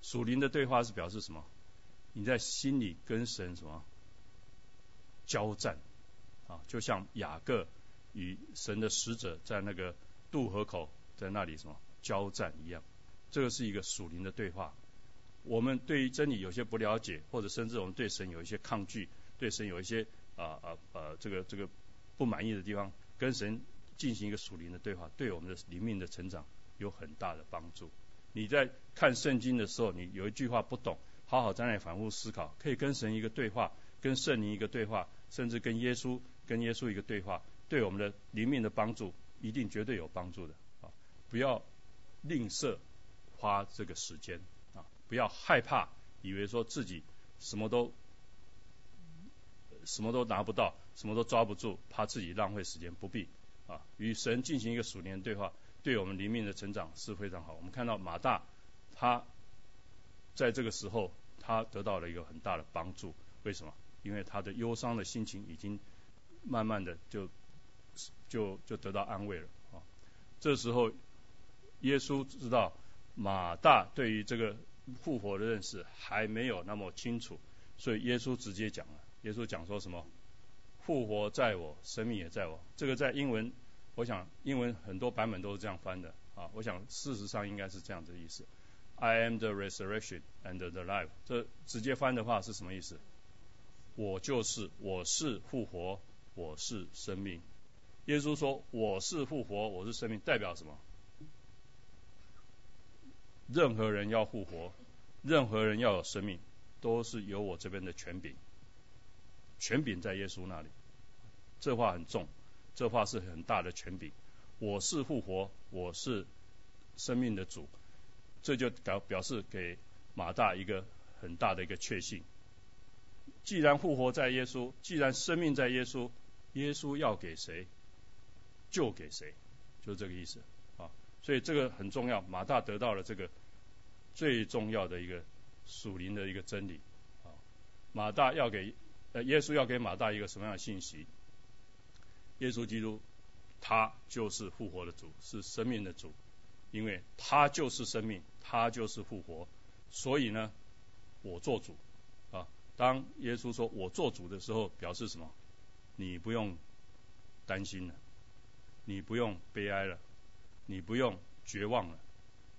属灵的对话是表示什么？你在心里跟神什么交战啊？就像雅各。与神的使者在那个渡河口，在那里什么交战一样，这个是一个属灵的对话。我们对于真理有些不了解，或者甚至我们对神有一些抗拒，对神有一些啊啊啊这个这个不满意的地方，跟神进行一个属灵的对话，对我们的灵命的成长有很大的帮助。你在看圣经的时候，你有一句话不懂，好好在那里反复思考，可以跟神一个对话，跟圣灵一个对话，甚至跟耶稣跟耶稣一个对话，对我们的灵命的帮助一定绝对有帮助的啊！不要吝啬花这个时间啊！不要害怕，以为说自己什么都什么都拿不到，什么都抓不住，怕自己浪费时间，不必啊！与神进行一个数年对话。对我们灵命的成长是非常好。我们看到马大，他在这个时候，他得到了一个很大的帮助。为什么？因为他的忧伤的心情已经慢慢的就就就得到安慰了啊。这时候，耶稣知道马大对于这个复活的认识还没有那么清楚，所以耶稣直接讲了。耶稣讲说什么？复活在我，生命也在我。这个在英文。我想英文很多版本都是这样翻的啊，我想事实上应该是这样的意思。I am the resurrection and the life。这直接翻的话是什么意思？我就是，我是复活，我是生命。耶稣说我是复活，我是生命，代表什么？任何人要复活，任何人要有生命，都是由我这边的权柄。权柄在耶稣那里，这话很重。这话是很大的权柄。我是复活，我是生命的主，这就表表示给马大一个很大的一个确信。既然复活在耶稣，既然生命在耶稣，耶稣要给谁就给谁，就这个意思啊。所以这个很重要，马大得到了这个最重要的一个属灵的一个真理啊。马大要给呃耶稣要给马大一个什么样的信息？耶稣基督，他就是复活的主，是生命的主，因为他就是生命，他就是复活，所以呢，我做主啊。当耶稣说我做主的时候，表示什么？你不用担心了，你不用悲哀了，你不用绝望了，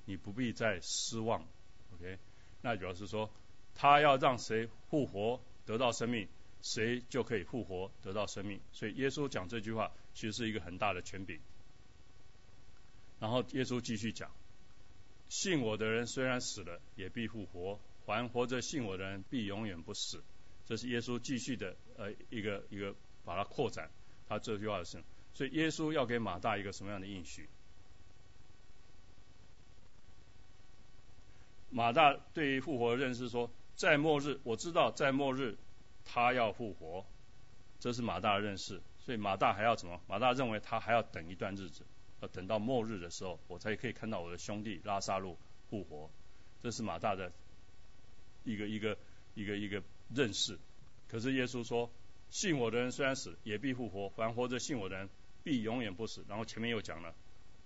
你不必再失望。OK，那主要是说，他要让谁复活，得到生命？谁就可以复活得到生命，所以耶稣讲这句话其实是一个很大的权柄。然后耶稣继续讲，信我的人虽然死了，也必复活；还活着信我的人，必永远不死。这是耶稣继续的呃一个一个把它扩展他这句话是，所以耶稣要给马大一个什么样的应许？马大对于复活的认识说，在末日，我知道在末日。他要复活，这是马大的认识，所以马大还要什么？马大认为他还要等一段日子，要等到末日的时候，我才可以看到我的兄弟拉萨路复活。这是马大的一个一个一个一个认识。可是耶稣说，信我的人虽然死，也必复活；凡活着信我的人，必永远不死。然后前面又讲了，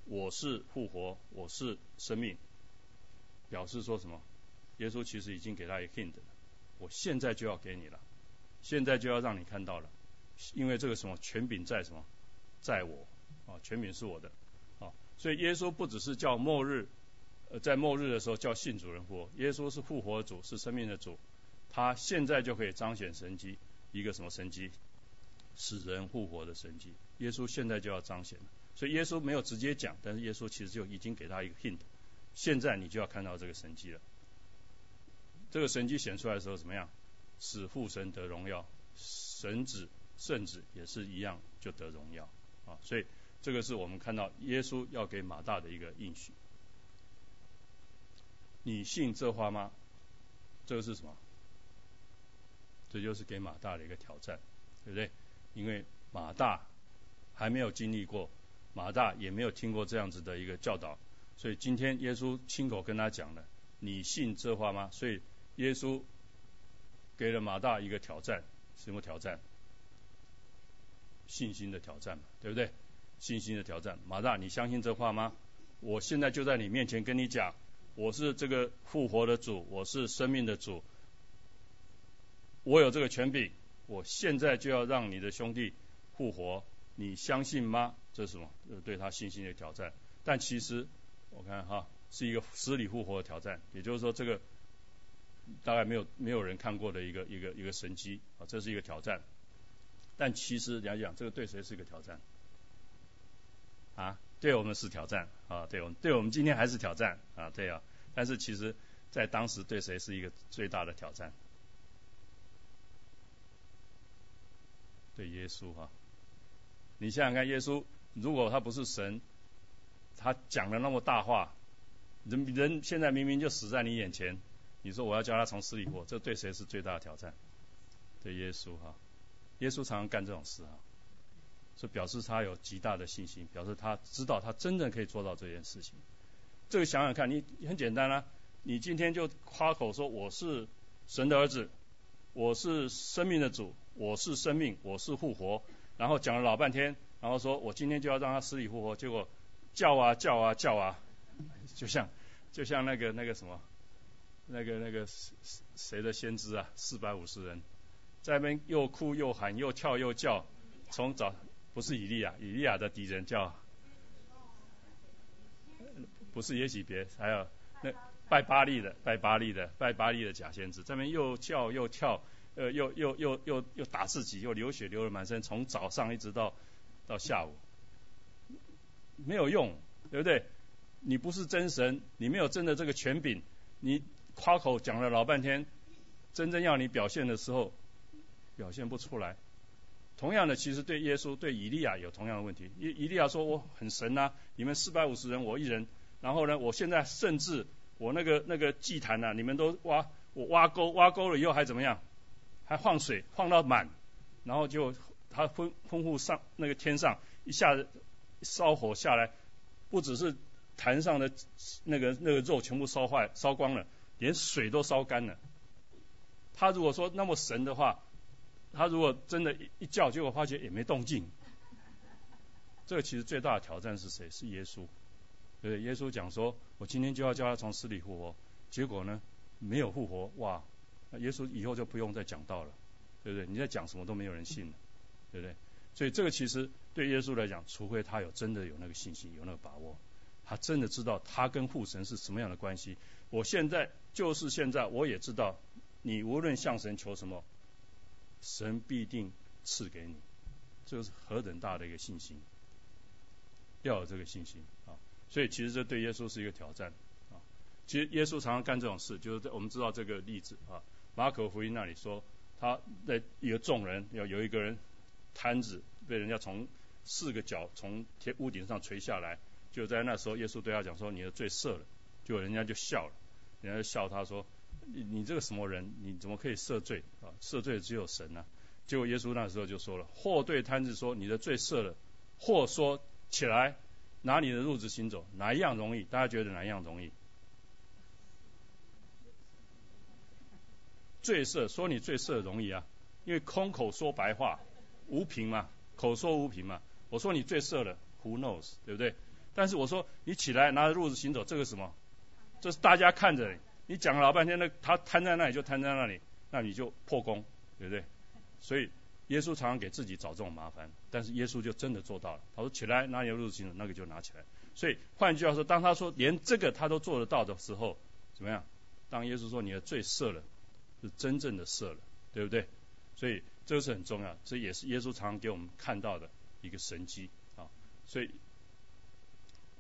我是复活，我是生命，表示说什么？耶稣其实已经给他一个 hint，我现在就要给你了。现在就要让你看到了，因为这个什么权柄在什么，在我啊，权柄是我的啊，所以耶稣不只是叫末日，呃，在末日的时候叫信主人复活，耶稣是复活主，是生命的主，他现在就可以彰显神迹，一个什么神迹，使人复活的神迹，耶稣现在就要彰显了，所以耶稣没有直接讲，但是耶稣其实就已经给他一个 hint，现在你就要看到这个神迹了，这个神迹显出来的时候怎么样？使父神得荣耀，神子圣子也是一样就得荣耀啊！所以这个是我们看到耶稣要给马大的一个应许。你信这话吗？这个是什么？这就是给马大的一个挑战，对不对？因为马大还没有经历过，马大也没有听过这样子的一个教导，所以今天耶稣亲口跟他讲了：你信这话吗？所以耶稣。给了马大一个挑战，什么挑战？信心的挑战嘛，对不对？信心的挑战，马大，你相信这话吗？我现在就在你面前跟你讲，我是这个复活的主，我是生命的主，我有这个权柄，我现在就要让你的兄弟复活，你相信吗？这是什么？对他信心的挑战。但其实我看哈，是一个死里复活的挑战，也就是说这个。大概没有没有人看过的一个一个一个神机啊，这是一个挑战。但其实来讲，这个对谁是一个挑战？啊，对我们是挑战啊，对我们对我们今天还是挑战啊，对啊。但是其实，在当时对谁是一个最大的挑战？对耶稣哈。你想想看，耶稣如果他不是神，他讲了那么大话，人人现在明明就死在你眼前，你说我要叫他从死里活，这对谁是最大的挑战？对耶稣哈。耶稣常常干这种事啊，是表示他有极大的信心，表示他知道他真正可以做到这件事情。这个想想看，你很简单啊，你今天就夸口说我是神的儿子，我是生命的主，我是生命，我是复活，然后讲了老半天，然后说我今天就要让他死里复活，结果叫啊叫啊叫啊，就像就像那个那个什么，那个那个谁谁的先知啊，四百五十人。在那边又哭又喊又跳又叫，从早不是以利亚，以利亚的敌人叫，不是耶喜别，还有那拜巴利的，拜巴利的，拜巴利的假先知，这边又叫又跳，呃，又又又又又打自己，又流血流了满身，从早上一直到到下午，没有用，对不对？你不是真神，你没有真的这个权柄，你夸口讲了老半天，真正要你表现的时候。表现不出来。同样的，其实对耶稣、对以利亚有同样的问题。以以利亚说：“我很神呐，你们四百五十人，我一人。然后呢，我现在甚至我那个那个祭坛呐，你们都挖，我挖沟，挖沟了以后还怎么样？还放水，放到满，然后就他吩吩咐上那个天上一下子烧火下来，不只是坛上的那个那个肉全部烧坏、烧光了，连水都烧干了。他如果说那么神的话，他如果真的一一叫，结果发觉也没动静，这个其实最大的挑战是谁？是耶稣。对，耶稣讲说：“我今天就要叫他从死里复活。”结果呢，没有复活。哇，耶稣以后就不用再讲道了，对不对？你在讲什么都没有人信了，对不对？所以这个其实对耶稣来讲，除非他有真的有那个信心，有那个把握，他真的知道他跟父神是什么样的关系。我现在就是现在，我也知道，你无论向神求什么。神必定赐给你，这是何等大的一个信心！要有这个信心啊！所以其实这对耶稣是一个挑战啊！其实耶稣常常干这种事，就是我们知道这个例子啊，马可福音那里说，他在一个众人要有一个人摊子被人家从四个角从天屋顶上垂下来，就在那时候耶稣对他讲说：“你的罪赦了。”就人家就笑了，人家就笑他说。你你这个什么人？你怎么可以赦罪啊？赦罪只有神啊！结果耶稣那时候就说了：或对摊子说你的罪赦了，或说起来拿你的褥子行走，哪一样容易？大家觉得哪一样容易？罪色说你罪色容易啊，因为空口说白话无凭嘛，口说无凭嘛。我说你罪色了，Who knows？对不对？但是我说你起来拿着褥子行走，这个什么？这是大家看着。你讲了老半天，那他瘫在那里就瘫在那里，那你就破功，对不对？所以耶稣常常给自己找这种麻烦，但是耶稣就真的做到了。他说起来拿你的褥子行走那个就拿起来。所以换句话说，当他说连这个他都做得到的时候，怎么样？当耶稣说你的罪赦了，是真正的赦了，对不对？所以这个是很重要，这也是耶稣常常给我们看到的一个神迹啊。所以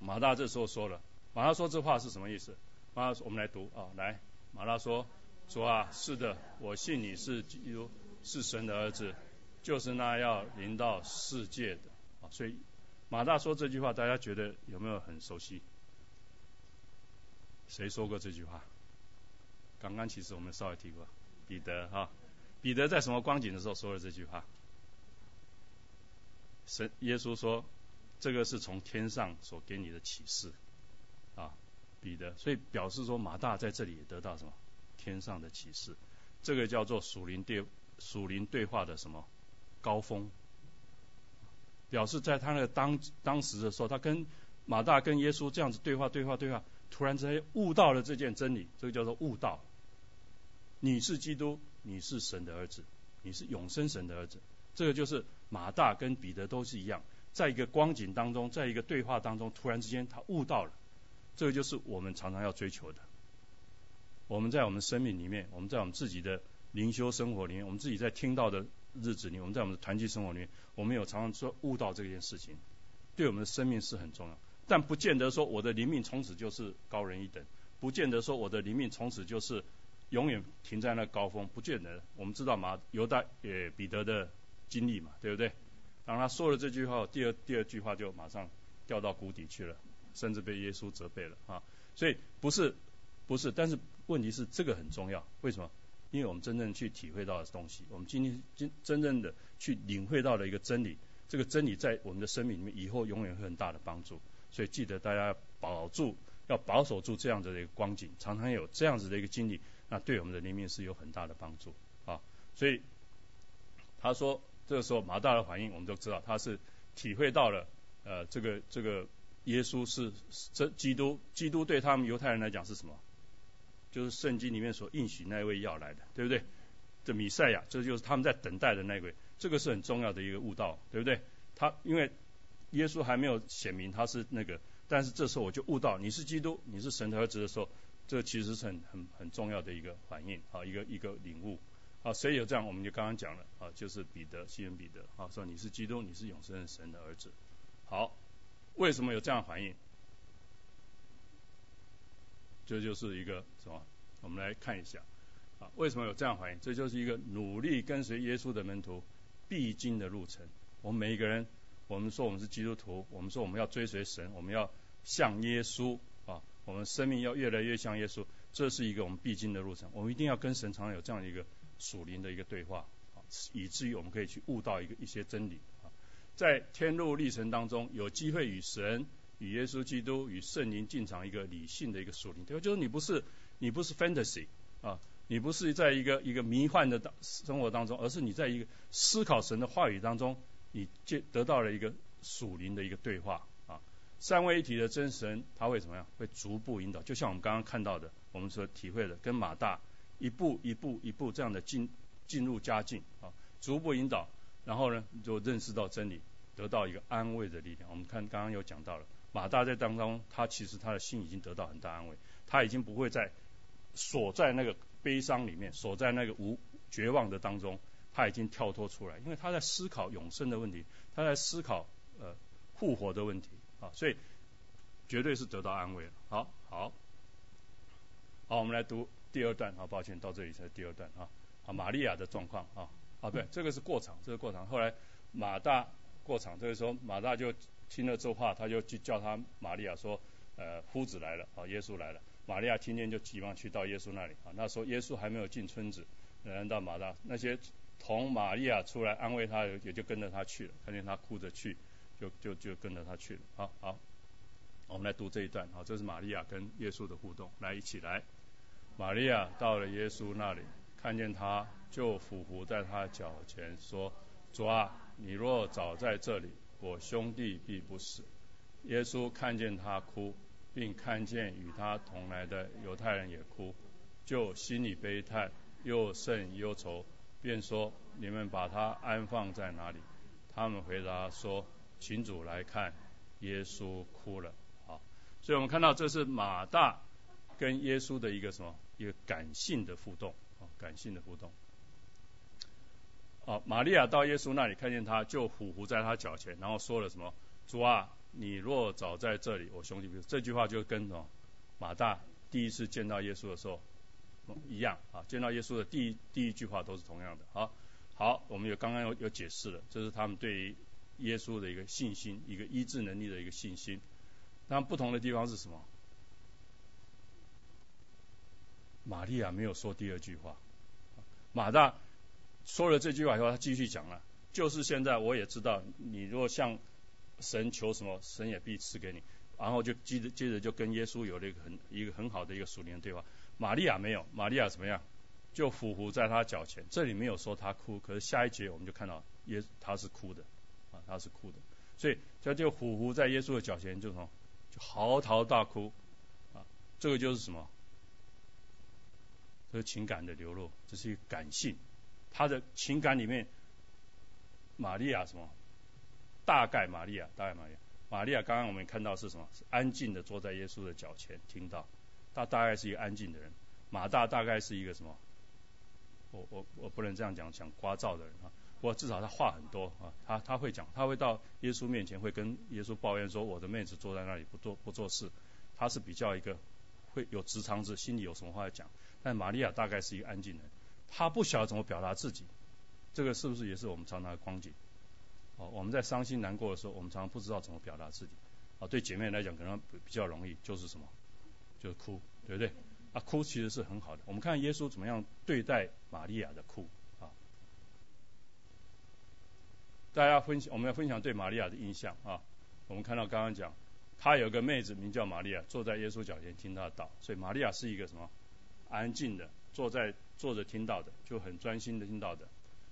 马大这时候说了，马大说这话是什么意思？马大说我们来读啊，来，马大说，主啊，是的，我信你是基督，是神的儿子，就是那要临到世界的啊。所以马大说这句话，大家觉得有没有很熟悉？谁说过这句话？刚刚其实我们稍微提过，彼得哈，彼得在什么光景的时候说了这句话？神耶稣说，这个是从天上所给你的启示啊。彼得，所以表示说马大在这里也得到什么天上的启示，这个叫做属灵对属灵对话的什么高峰，表示在他那个当当时的时候，他跟马大跟耶稣这样子对话对话对话，突然之间悟到了这件真理，这个叫做悟道。你是基督，你是神的儿子，你是永生神的儿子，这个就是马大跟彼得都是一样，在一个光景当中，在一个对话当中，突然之间他悟到了。这个就是我们常常要追求的。我们在我们生命里面，我们在我们自己的灵修生活里面，我们自己在听到的日子里，我们在我们的团契生活里面，我们有常常说悟到这件事情，对我们的生命是很重要。但不见得说我的灵命从此就是高人一等，不见得说我的灵命从此就是永远停在那高峰，不见得。我们知道嘛，犹大也彼得的经历嘛，对不对？当他说了这句话，第二第二句话就马上掉到谷底去了，甚至被耶稣责备了啊。所以不是不是，但是问题是这个很重要，为什么？因为我们真正去体会到的东西，我们今天真真正的去领会到了一个真理，这个真理在我们的生命里面以后永远会很大的帮助。所以记得大家保住，要保守住这样子的一个光景，常常有这样子的一个经历，那对我们的灵命是有很大的帮助啊。所以他说，这个时候马大的反应，我们都知道他是体会到了，呃，这个这个耶稣是这基督，基督对他们犹太人来讲是什么？就是圣经里面所应许那位要来的，对不对？这弥赛亚，这就是他们在等待的那位，这个是很重要的一个悟道，对不对？他因为。耶稣还没有显明他是那个，但是这时候我就悟到你是基督，你是神的儿子的时候，这其实是很很很重要的一个反应啊，一个一个领悟啊。所以有这样，我们就刚刚讲了啊，就是彼得，西门彼得啊，说你是基督，你是永生的神的儿子。好，为什么有这样反应？这就是一个什么？我们来看一下啊，为什么有这样反应？这就是一个努力跟随耶稣的门徒必经的路程。我们每一个人。我们说我们是基督徒，我们说我们要追随神，我们要像耶稣，我们生命要越来越像耶稣，这是一个我们必经的路程。我们一定要跟神常常有这样一个属灵的一个对话啊，以至于我们可以去悟到一个一些真理啊。在天路历程当中，有机会与神、与耶稣基督、与圣灵进场一个理性的一个属灵对话，就是你不是你不是 fantasy 啊，你不是在一个一个迷幻的当生活当中，而是你在一个思考神的话语当中。你接得到了一个属灵的一个对话，三位一体的真神他会怎么样？会逐步引导，就像我们刚刚看到的，我们所体会的，跟马大一步一步一步这样的进进入佳境啊，逐步引导，然后呢就认识到真理，得到一个安慰的力量。我们看刚刚有讲到了，马大在当中，他其实他的心已经得到很大安慰，他已经不会再锁在那个悲伤里面，锁在那个无绝望的当中。他已经跳脱出来，因为他在思考永生的问题，他在思考呃复活的问题啊，所以绝对是得到安慰了。好，好，好，我们来读第二段啊，抱歉，到这里才第二段啊。啊，玛利亚的状况啊，啊，对，这个是过场，这个过场。后来马大过场，这个时候马大就听了这话，他就去叫他玛利亚说，呃，夫子来了啊，耶稣来了。玛利亚听见就急忙去到耶稣那里啊，那时候耶稣还没有进村子，来到马大那些。同玛利亚出来安慰他，也就跟着他去了。看见他哭着去，就就就跟着他去了。好好，我们来读这一段。好，这是玛利亚跟耶稣的互动。来，一起来。玛利亚到了耶稣那里，看见他，就俯伏在他脚前说：“主啊，你若早在这里，我兄弟必不死。”耶稣看见他哭，并看见与他同来的犹太人也哭，就心里悲叹，又甚忧愁。便说：“你们把他安放在哪里？”他们回答说：“群主来看。”耶稣哭了。好，所以我们看到这是马大跟耶稣的一个什么？一个感性的互动啊，感性的互动。啊，玛利亚到耶稣那里看见他，就俯伏在他脚前，然后说了什么？主啊，你若早在这里，我兄弟这句话就跟什么？马大第一次见到耶稣的时候。一样啊，见到耶稣的第一第一句话都是同样的。好，好，我们有刚刚有有解释了，这是他们对于耶稣的一个信心，一个医治能力的一个信心。那不同的地方是什么？玛利亚没有说第二句话，马大说了这句话以后，他继续讲了，就是现在我也知道，你如果向神求什么，神也必赐给你。然后就接着接着就跟耶稣有了一个很一个很好的一个属灵对话。玛利亚没有，玛利亚怎么样？就俯伏在他脚前。这里没有说他哭，可是下一节我们就看到耶他是哭的，啊，他是哭的。所以他就俯伏在耶稣的脚前，就什么？就嚎啕大哭，啊，这个就是什么？这是情感的流露，这是一个感性。他的情感里面，玛利亚什么？大概玛利亚，大概玛利亚，玛利亚刚刚我们看到是什么？是安静的坐在耶稣的脚前，听到。他大概是一个安静的人，马大大概是一个什么？我我我不能这样讲，讲聒噪的人啊。不过至少他话很多啊，他他会讲，他会到耶稣面前会跟耶稣抱怨说，我的妹子坐在那里不做不做事，他是比较一个会有直肠子，心里有什么话要讲。但玛利亚大概是一个安静人，她不晓得怎么表达自己，这个是不是也是我们常常的光景？哦，我们在伤心难过的时候，我们常常不知道怎么表达自己。啊，对姐妹来讲可能比较容易，就是什么，就是哭，对不对？啊，哭其实是很好的。我们看耶稣怎么样对待玛利亚的哭啊。大家分享，我们要分享对玛利亚的印象啊。我们看到刚刚讲，她有个妹子名叫玛利亚，坐在耶稣脚前听他道，所以玛利亚是一个什么？安静的坐在坐着听到的，就很专心的听到的。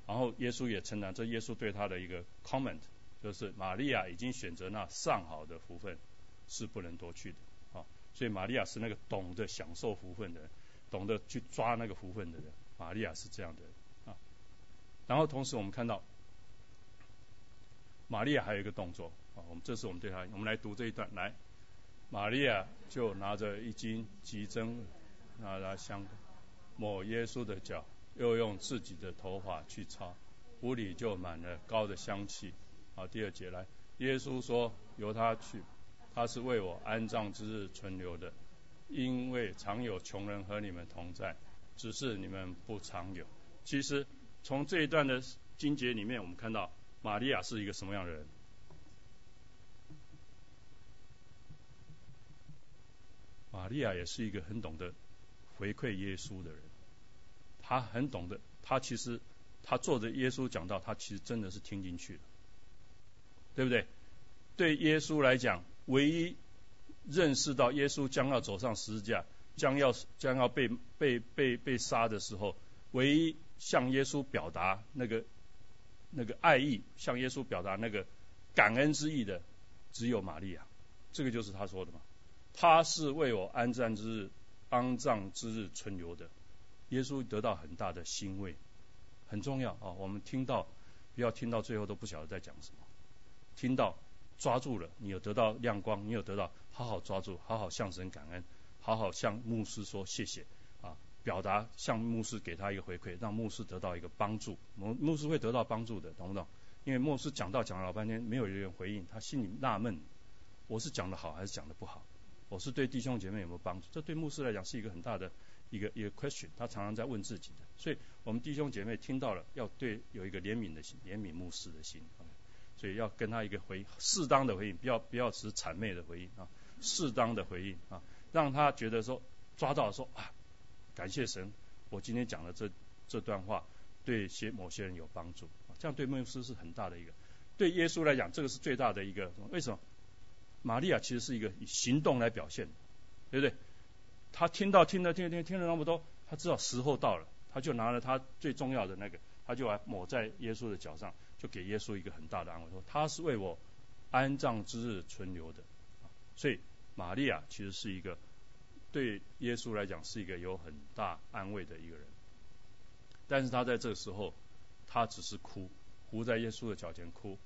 然后耶稣也承担，这耶稣对他的一个 comment 就是玛利亚已经选择那上好的福分，是不能夺去的。啊，所以玛利亚是那个懂得享受福分的人，懂得去抓那个福分的人。玛利亚是这样的啊。然后同时我们看到，玛利亚还有一个动作啊，我们这是我们对他，我们来读这一段来。玛利亚就拿着一斤鸡针，拿来香抹耶稣的脚。又用自己的头发去擦，屋里就满了高的香气。好，第二节来，耶稣说：“由他去，他是为我安葬之日存留的，因为常有穷人和你们同在，只是你们不常有。”其实从这一段的经节里面，我们看到玛利亚是一个什么样的人？玛利亚也是一个很懂得回馈耶稣的人。他很懂得，他其实他坐着耶稣讲道，他其实真的是听进去了，对不对？对耶稣来讲，唯一认识到耶稣将要走上十字架，将要将要被被被被杀的时候，唯一向耶稣表达那个那个爱意，向耶稣表达那个感恩之意的，只有玛利亚。这个就是他说的嘛，他是为我安葬之日、安葬之日存留的。耶稣得到很大的欣慰，很重要啊！我们听到，不要听到最后都不晓得在讲什么。听到抓住了，你有得到亮光，你有得到，好好抓住，好好向神感恩，好好向牧师说谢谢！表达向牧师给他一个回馈，让牧师得到一个帮助。牧牧师会得到帮助的，懂不懂？因为牧师讲到讲了老半天，没有人回应，他心里纳闷：我是讲的好还是讲的不好？我是对弟兄姐妹有没有帮助？这对牧师来讲是一个很大的。一个一个 question，他常常在问自己的，所以我们弟兄姐妹听到了，要对有一个怜悯的心，怜悯牧师的心，所以要跟他一个回应适当的回应，不要不要持谄媚的回应啊，适当的回应啊，让他觉得说抓到说啊，感谢神，我今天讲的这这段话对些某些人有帮助，这样对牧师是很大的一个，对耶稣来讲，这个是最大的一个，为什么？玛利亚其实是一个以行动来表现，对不对？他听到听了听听听了那么多，他知道时候到了，他就拿了他最重要的那个，他就来抹在耶稣的脚上，就给耶稣一个很大的安慰，说他是为我安葬之日存留的。所以玛利亚其实是一个对耶稣来讲是一个有很大安慰的一个人，但是他在这个时候，他只是哭，伏在耶稣的脚前哭。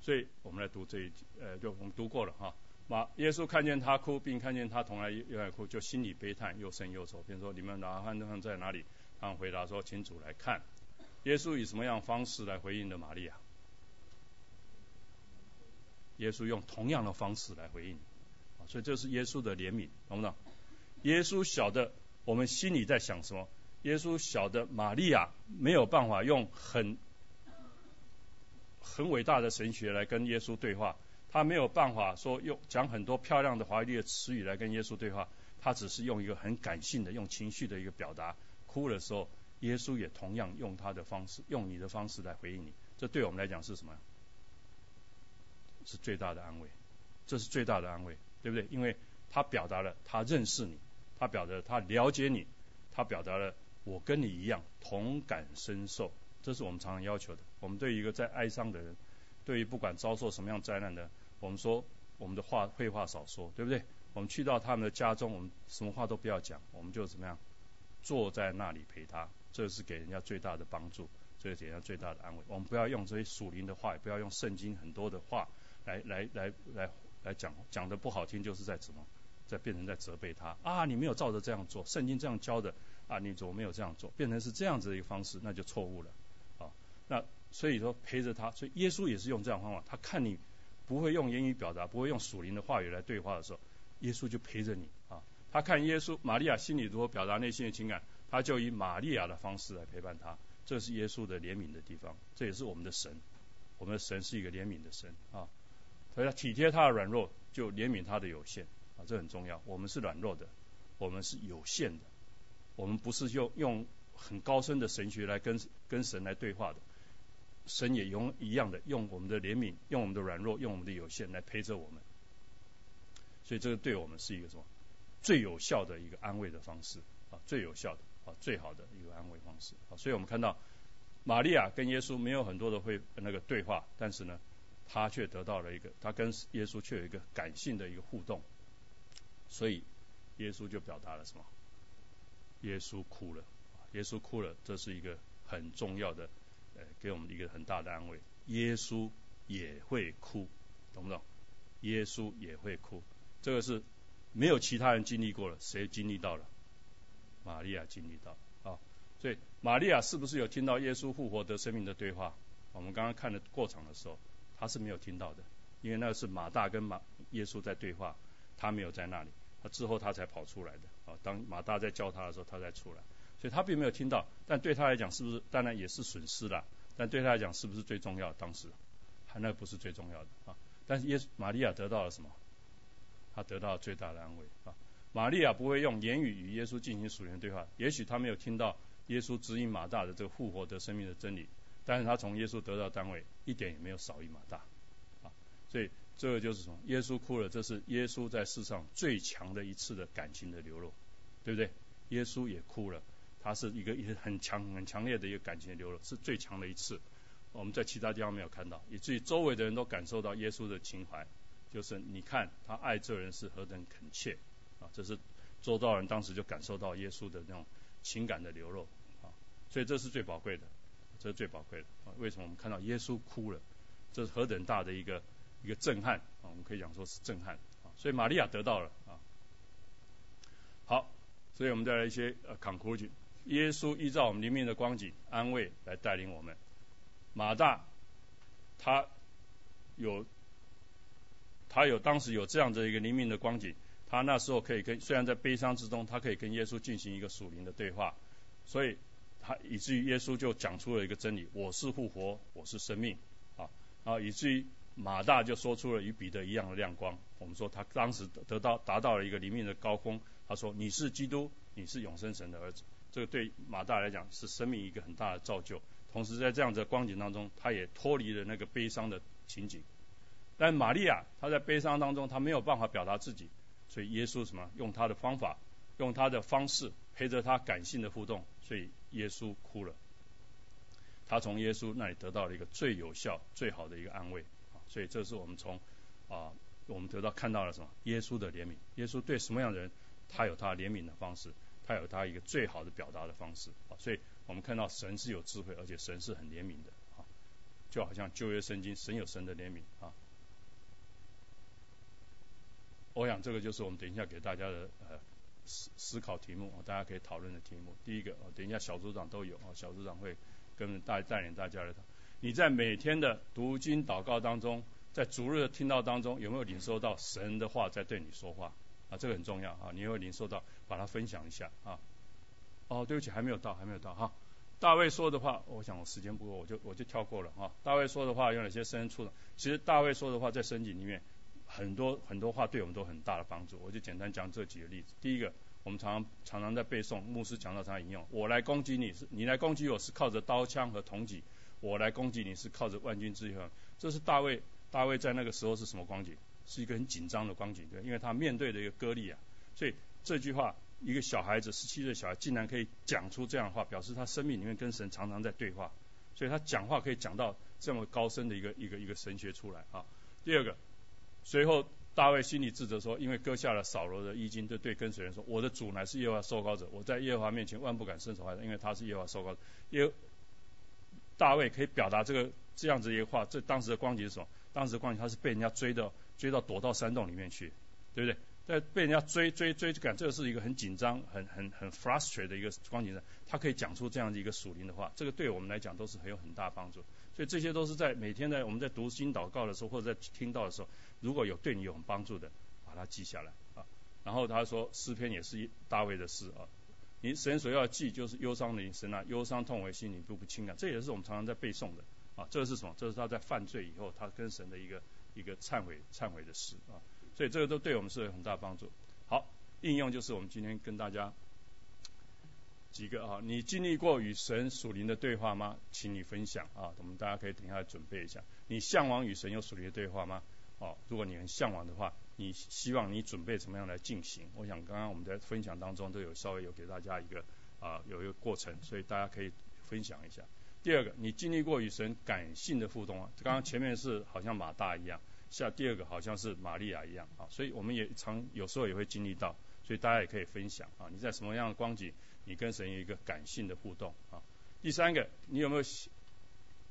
所以我们来读这一呃，就我们读过了哈。马耶稣看见他哭，并看见他同来又来哭，就心里悲叹，又深又愁，便说：“你们拿汉汉在哪里？”他们回答说：“请主来看。”耶稣以什么样方式来回应的玛利亚？耶稣用同样的方式来回应，所以这是耶稣的怜悯，懂不懂？耶稣晓得我们心里在想什么，耶稣晓得玛利亚没有办法用很很伟大的神学来跟耶稣对话。他没有办法说用讲很多漂亮的华丽的词语来跟耶稣对话，他只是用一个很感性的、用情绪的一个表达。哭的时候，耶稣也同样用他的方式，用你的方式来回应你。这对我们来讲是什么？是最大的安慰，这是最大的安慰，对不对？因为他表达了他认识你，他表达他了解你，他表达了我跟你一样同感深受。这是我们常常要求的。我们对于一个在哀伤的人，对于不管遭受什么样灾难的。我们说，我们的话废话少说，对不对？我们去到他们的家中，我们什么话都不要讲，我们就怎么样，坐在那里陪他，这是给人家最大的帮助，这是给人家最大的安慰。我们不要用这些属灵的话，也不要用圣经很多的话来来来来来讲，讲的不好听，就是在怎么，在变成在责备他啊！你没有照着这样做，圣经这样教的啊，你怎么没有这样做？变成是这样子的一个方式，那就错误了啊。那所以说陪着他，所以耶稣也是用这样方法。他看你不会用言语表达，不会用属灵的话语来对话的时候，耶稣就陪着你啊。他看耶稣玛利亚心里如何表达内心的情感，他就以玛利亚的方式来陪伴他。这是耶稣的怜悯的地方，这也是我们的神。我们的神是一个怜悯的神啊，所以他体贴他的软弱，就怜悯他的有限，这很重要。我们是软弱的，我们是有限的，我们不是用用很高深的神学来跟跟神来对话的。神也用一样的，用我们的怜悯，用我们的软弱，用我们的有限来陪着我们。所以这个对我们是一个什么最有效的一个安慰的方式啊，最有效的啊，最好的一个安慰方式啊。所以我们看到。玛利亚跟耶稣没有很多的会那个对话，但是呢，他却得到了一个，他跟耶稣却有一个感性的一个互动，所以耶稣就表达了什么？耶稣哭了，耶稣哭了，这是一个很重要的，呃，给我们一个很大的安慰。耶稣也会哭，懂不懂？耶稣也会哭，这个是没有其他人经历过了，谁经历到了？玛利亚经历到啊。所以，玛利亚是不是有听到耶稣复活得生命的对话？我们刚刚看的过场的时候，他是没有听到的，因为那是马大跟马耶稣在对话，他没有在那里，之后他才跑出来的。啊，当马大在叫他的时候，他才出来，所以他并没有听到。但对他来讲，是不是当然也是损失了？但对他来讲，是不是最重要？当时，还那不是最重要的啊。但是耶稣玛利亚得到了什么？他得到了最大的安慰啊。玛利亚不会用言语与耶稣进行属灵对话，也许他没有听到。耶稣指引马大的这个复活得生命的真理，但是他从耶稣得到单位一点也没有少于马大，啊，所以这个就是什么耶稣哭了，这是耶稣在世上最强的一次的感情的流露，对不对？耶稣也哭了，他是一个一个很强很强烈的一个感情流露，是最强的一次，我们在其他地方没有看到，以至于周围的人都感受到耶稣的情怀，就是你看他爱这人是何等恳切，啊，这是周遭人当时就感受到耶稣的那种。情感的流露啊，所以这是最宝贵的，这是最宝贵的啊。为什么我们看到耶稣哭了？这是何等大的一个一个震撼啊！我们可以讲说是震撼啊。所以玛利亚得到了啊。好，所以我们再来一些呃 conclusion。耶稣依照我们灵命的光景安慰来带领我们。马大他有他有当时有这样的一个灵命的光景。他那时候可以跟，虽然在悲伤之中，他可以跟耶稣进行一个属灵的对话，所以他以至于耶稣就讲出了一个真理：我是复活，我是生命啊！啊，以至于马大就说出了与彼得一样的亮光。我们说他当时得到达到了一个灵命的高峰。他说：“你是基督，你是永生神的儿子。”这个对马大来讲是生命一个很大的造就。同时在这样的光景当中，他也脱离了那个悲伤的情景。但玛利亚她在悲伤当中，她没有办法表达自己。所以耶稣什么用他的方法，用他的方式陪着他感性的互动，所以耶稣哭了。他从耶稣那里得到了一个最有效、最好的一个安慰！所以这是我们从啊我们得到看到了什么？耶稣的怜悯。耶稣对什么样的人，他有他怜悯的方式，他有他一个最好的表达的方式啊！所以我们看到神是有智慧，而且神是很怜悯的啊！就好像旧约圣经，神有神的怜悯啊！我想这个就是我们等一下给大家的呃思思考题目，大家可以讨论的题目。第一个，等一下小组长都有啊，小组长会跟带带领大家来。你在每天的读经祷告当中，在逐日的听到当中，有没有领受到神的话在对你说话啊？这个很重要啊，你有领受到，把它分享一下啊。哦，对不起，还没有到，还没有到哈。大卫说的话，我想我时间不够，我就我就跳过了啊。大卫说的话有哪些深处呢？其实大卫说的话在圣经里面。很多很多话对我们都很大的帮助，我就简单讲这几个例子。第一个，我们常常常常在背诵，牧师讲到他引用：“我来攻击你是，你来攻击我是靠着刀枪和铜戟；我来攻击你是靠着万军之力。”这是大卫，大卫在那个时候是什么光景？是一个很紧张的光景，对，因为他面对的一个割礼啊。所以这句话，一个小孩子，十七岁小孩竟然可以讲出这样的话，表示他生命里面跟神常常在对话，所以他讲话可以讲到这么高深的一个一个一个神学出来啊。第二个。随后，大卫心里自责说：“因为割下了扫罗的衣襟，就对跟随人说：我的主乃是耶和华受膏者，我在耶和华面前万不敢伸手害他，因为他是耶和华受膏者。”耶大卫可以表达这个这样子一个话，这当时的光景是什么？当时的光景他是被人家追到追到躲到山洞里面去，对不对？在被人家追追追赶，这个是一个很紧张、很很很 frustrated 的一个光景的，他可以讲出这样的一个属灵的话，这个对我们来讲都是很有很大帮助。所以这些都是在每天在我们在读经祷告的时候，或者在听到的时候，如果有对你有帮助的，把它记下来啊。然后他说诗篇也是大卫的诗啊，你神所要记就是忧伤的神啊，忧伤痛为心里不不轻啊，这也是我们常常在背诵的啊。这个是什么？这是他在犯罪以后，他跟神的一个一个忏悔忏悔的诗啊。所以这个都对我们是有很大帮助。好，应用就是我们今天跟大家几个啊，你经历过与神属灵的对话吗？请你分享啊，我们大家可以等一下准备一下。你向往与神有属灵的对话吗？哦，如果你很向往的话，你希望你准备怎么样来进行？我想刚刚我们在分享当中都有稍微有给大家一个啊有一个过程，所以大家可以分享一下。第二个，你经历过与神感性的互动啊？刚刚前面是好像马大一样。下第二个好像是玛利亚一样啊，所以我们也常有时候也会经历到，所以大家也可以分享啊，你在什么样的光景，你跟神有一个感性的互动啊。第三个，你有没有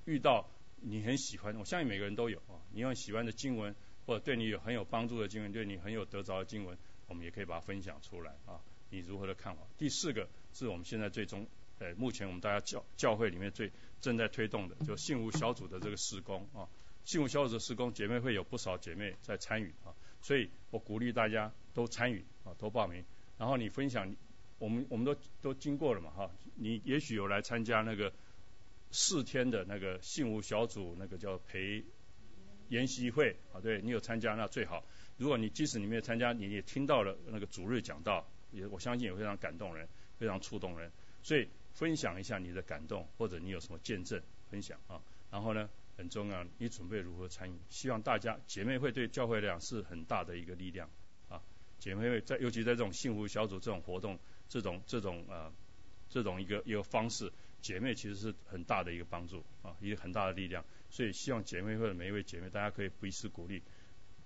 遇到你很喜欢？我相信每个人都有啊，你有喜欢的经文，或者对你有很有帮助的经文，对你很有得着的经文，我们也可以把它分享出来啊。你如何的看法？第四个是我们现在最终，呃，目前我们大家教教会里面最正在推动的，就信物小组的这个施工啊。幸福小组的施工姐妹会有不少姐妹在参与啊，所以我鼓励大家都参与啊，都报名。然后你分享，我们我们都都经过了嘛哈，你也许有来参加那个四天的那个幸福小组那个叫陪研习会啊，对你有参加那最好。如果你即使你没有参加，你也听到了那个主日讲道，也我相信也非常感动人，非常触动人。所以分享一下你的感动，或者你有什么见证分享啊，然后呢？很重要，你准备如何参与？希望大家姐妹会对教会来讲是很大的一个力量啊！姐妹会在，尤其在这种幸福小组这种活动，这种这种呃这种一个一个方式，姐妹其实是很大的一个帮助啊，一个很大的力量。所以希望姐妹会的每一位姐妹，大家可以彼此鼓励，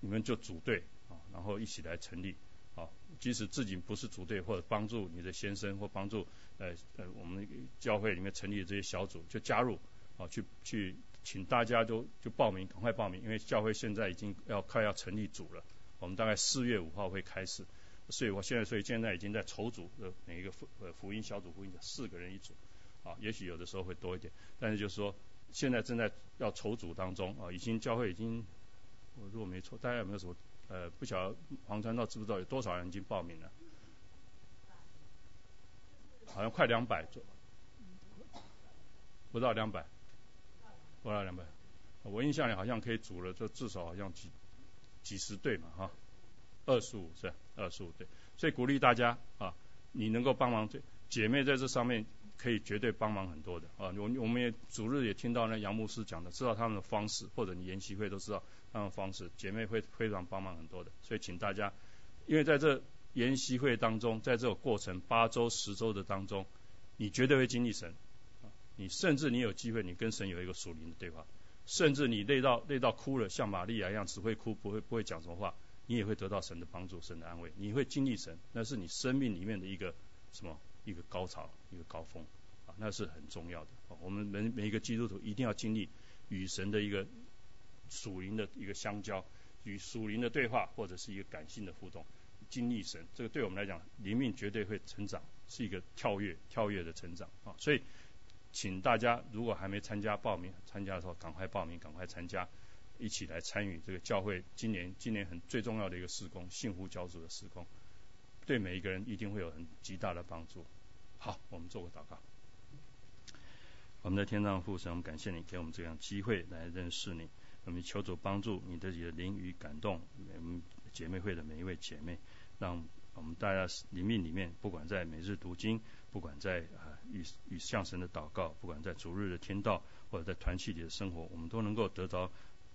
你们就组队啊，然后一起来成立啊。即使自己不是组队，或者帮助你的先生，或帮助呃呃我们教会里面成立的这些小组，就加入啊，去去。请大家都就报名，赶快报名，因为教会现在已经要快要成立组了。我们大概四月五号会开始，所以我现在所以现在已经在筹组的每一个福呃福音小组福音的四个人一组啊，也许有的时候会多一点，但是就是说现在正在要筹组当中啊，已经教会已经我如果没错，大家有没有什么呃不晓得黄传道知不知道有多少人已经报名了？好像快两百左，不到两百。不到两百，我印象里好像可以组了，就至少好像几几十队嘛哈，二十五是二十五队，所以鼓励大家啊，你能够帮忙，姐妹在这上面可以绝对帮忙很多的啊。我我们也主日也听到那杨牧师讲的，知道他们的方式，或者你研习会都知道他们的方式，姐妹会非常帮忙很多的。所以请大家，因为在这研习会当中，在这个过程八周十周的当中，你绝对会经历神。你甚至你有机会，你跟神有一个属灵的对话，甚至你累到累到哭了，像玛利亚一样只会哭，不会不会讲什么话，你也会得到神的帮助，神的安慰，你会经历神，那是你生命里面的一个什么一个高潮，一个高峰啊，那是很重要的。我们每每一个基督徒一定要经历与神的一个属灵的一个相交，与属灵的对话，或者是一个感性的互动，经历神，这个对我们来讲，灵命绝对会成长，是一个跳跃跳跃的成长啊，所以。请大家如果还没参加报名参加的时候，赶快报名，赶快参加，一起来参与这个教会今年今年很最重要的一个施工——幸福教主的施工，对每一个人一定会有很极大的帮助。好，我们做个祷告。我们的天上父神，我们感谢你给我们这样机会来认识你。我们求主帮助你的灵与感动我们姐妹会的每一位姐妹，让我们大家灵命里面，不管在每日读经，不管在啊。与与向神的祷告，不管在逐日的天道，或者在团契里的生活，我们都能够得到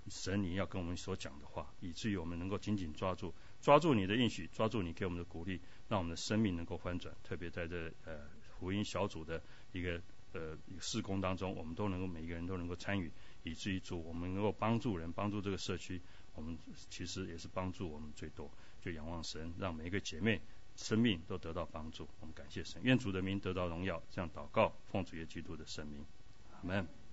神你要跟我们所讲的话，以至于我们能够紧紧抓住，抓住你的应许，抓住你给我们的鼓励，让我们的生命能够翻转。特别在这呃福音小组的一个呃施工当中，我们都能够每一个人都能够参与，以至于主我们能够帮助人，帮助这个社区，我们其实也是帮助我们最多。就仰望神，让每一个姐妹。生命都得到帮助，我们感谢神，愿主的名得到荣耀。这样祷告，奉主耶基督的圣名，阿门。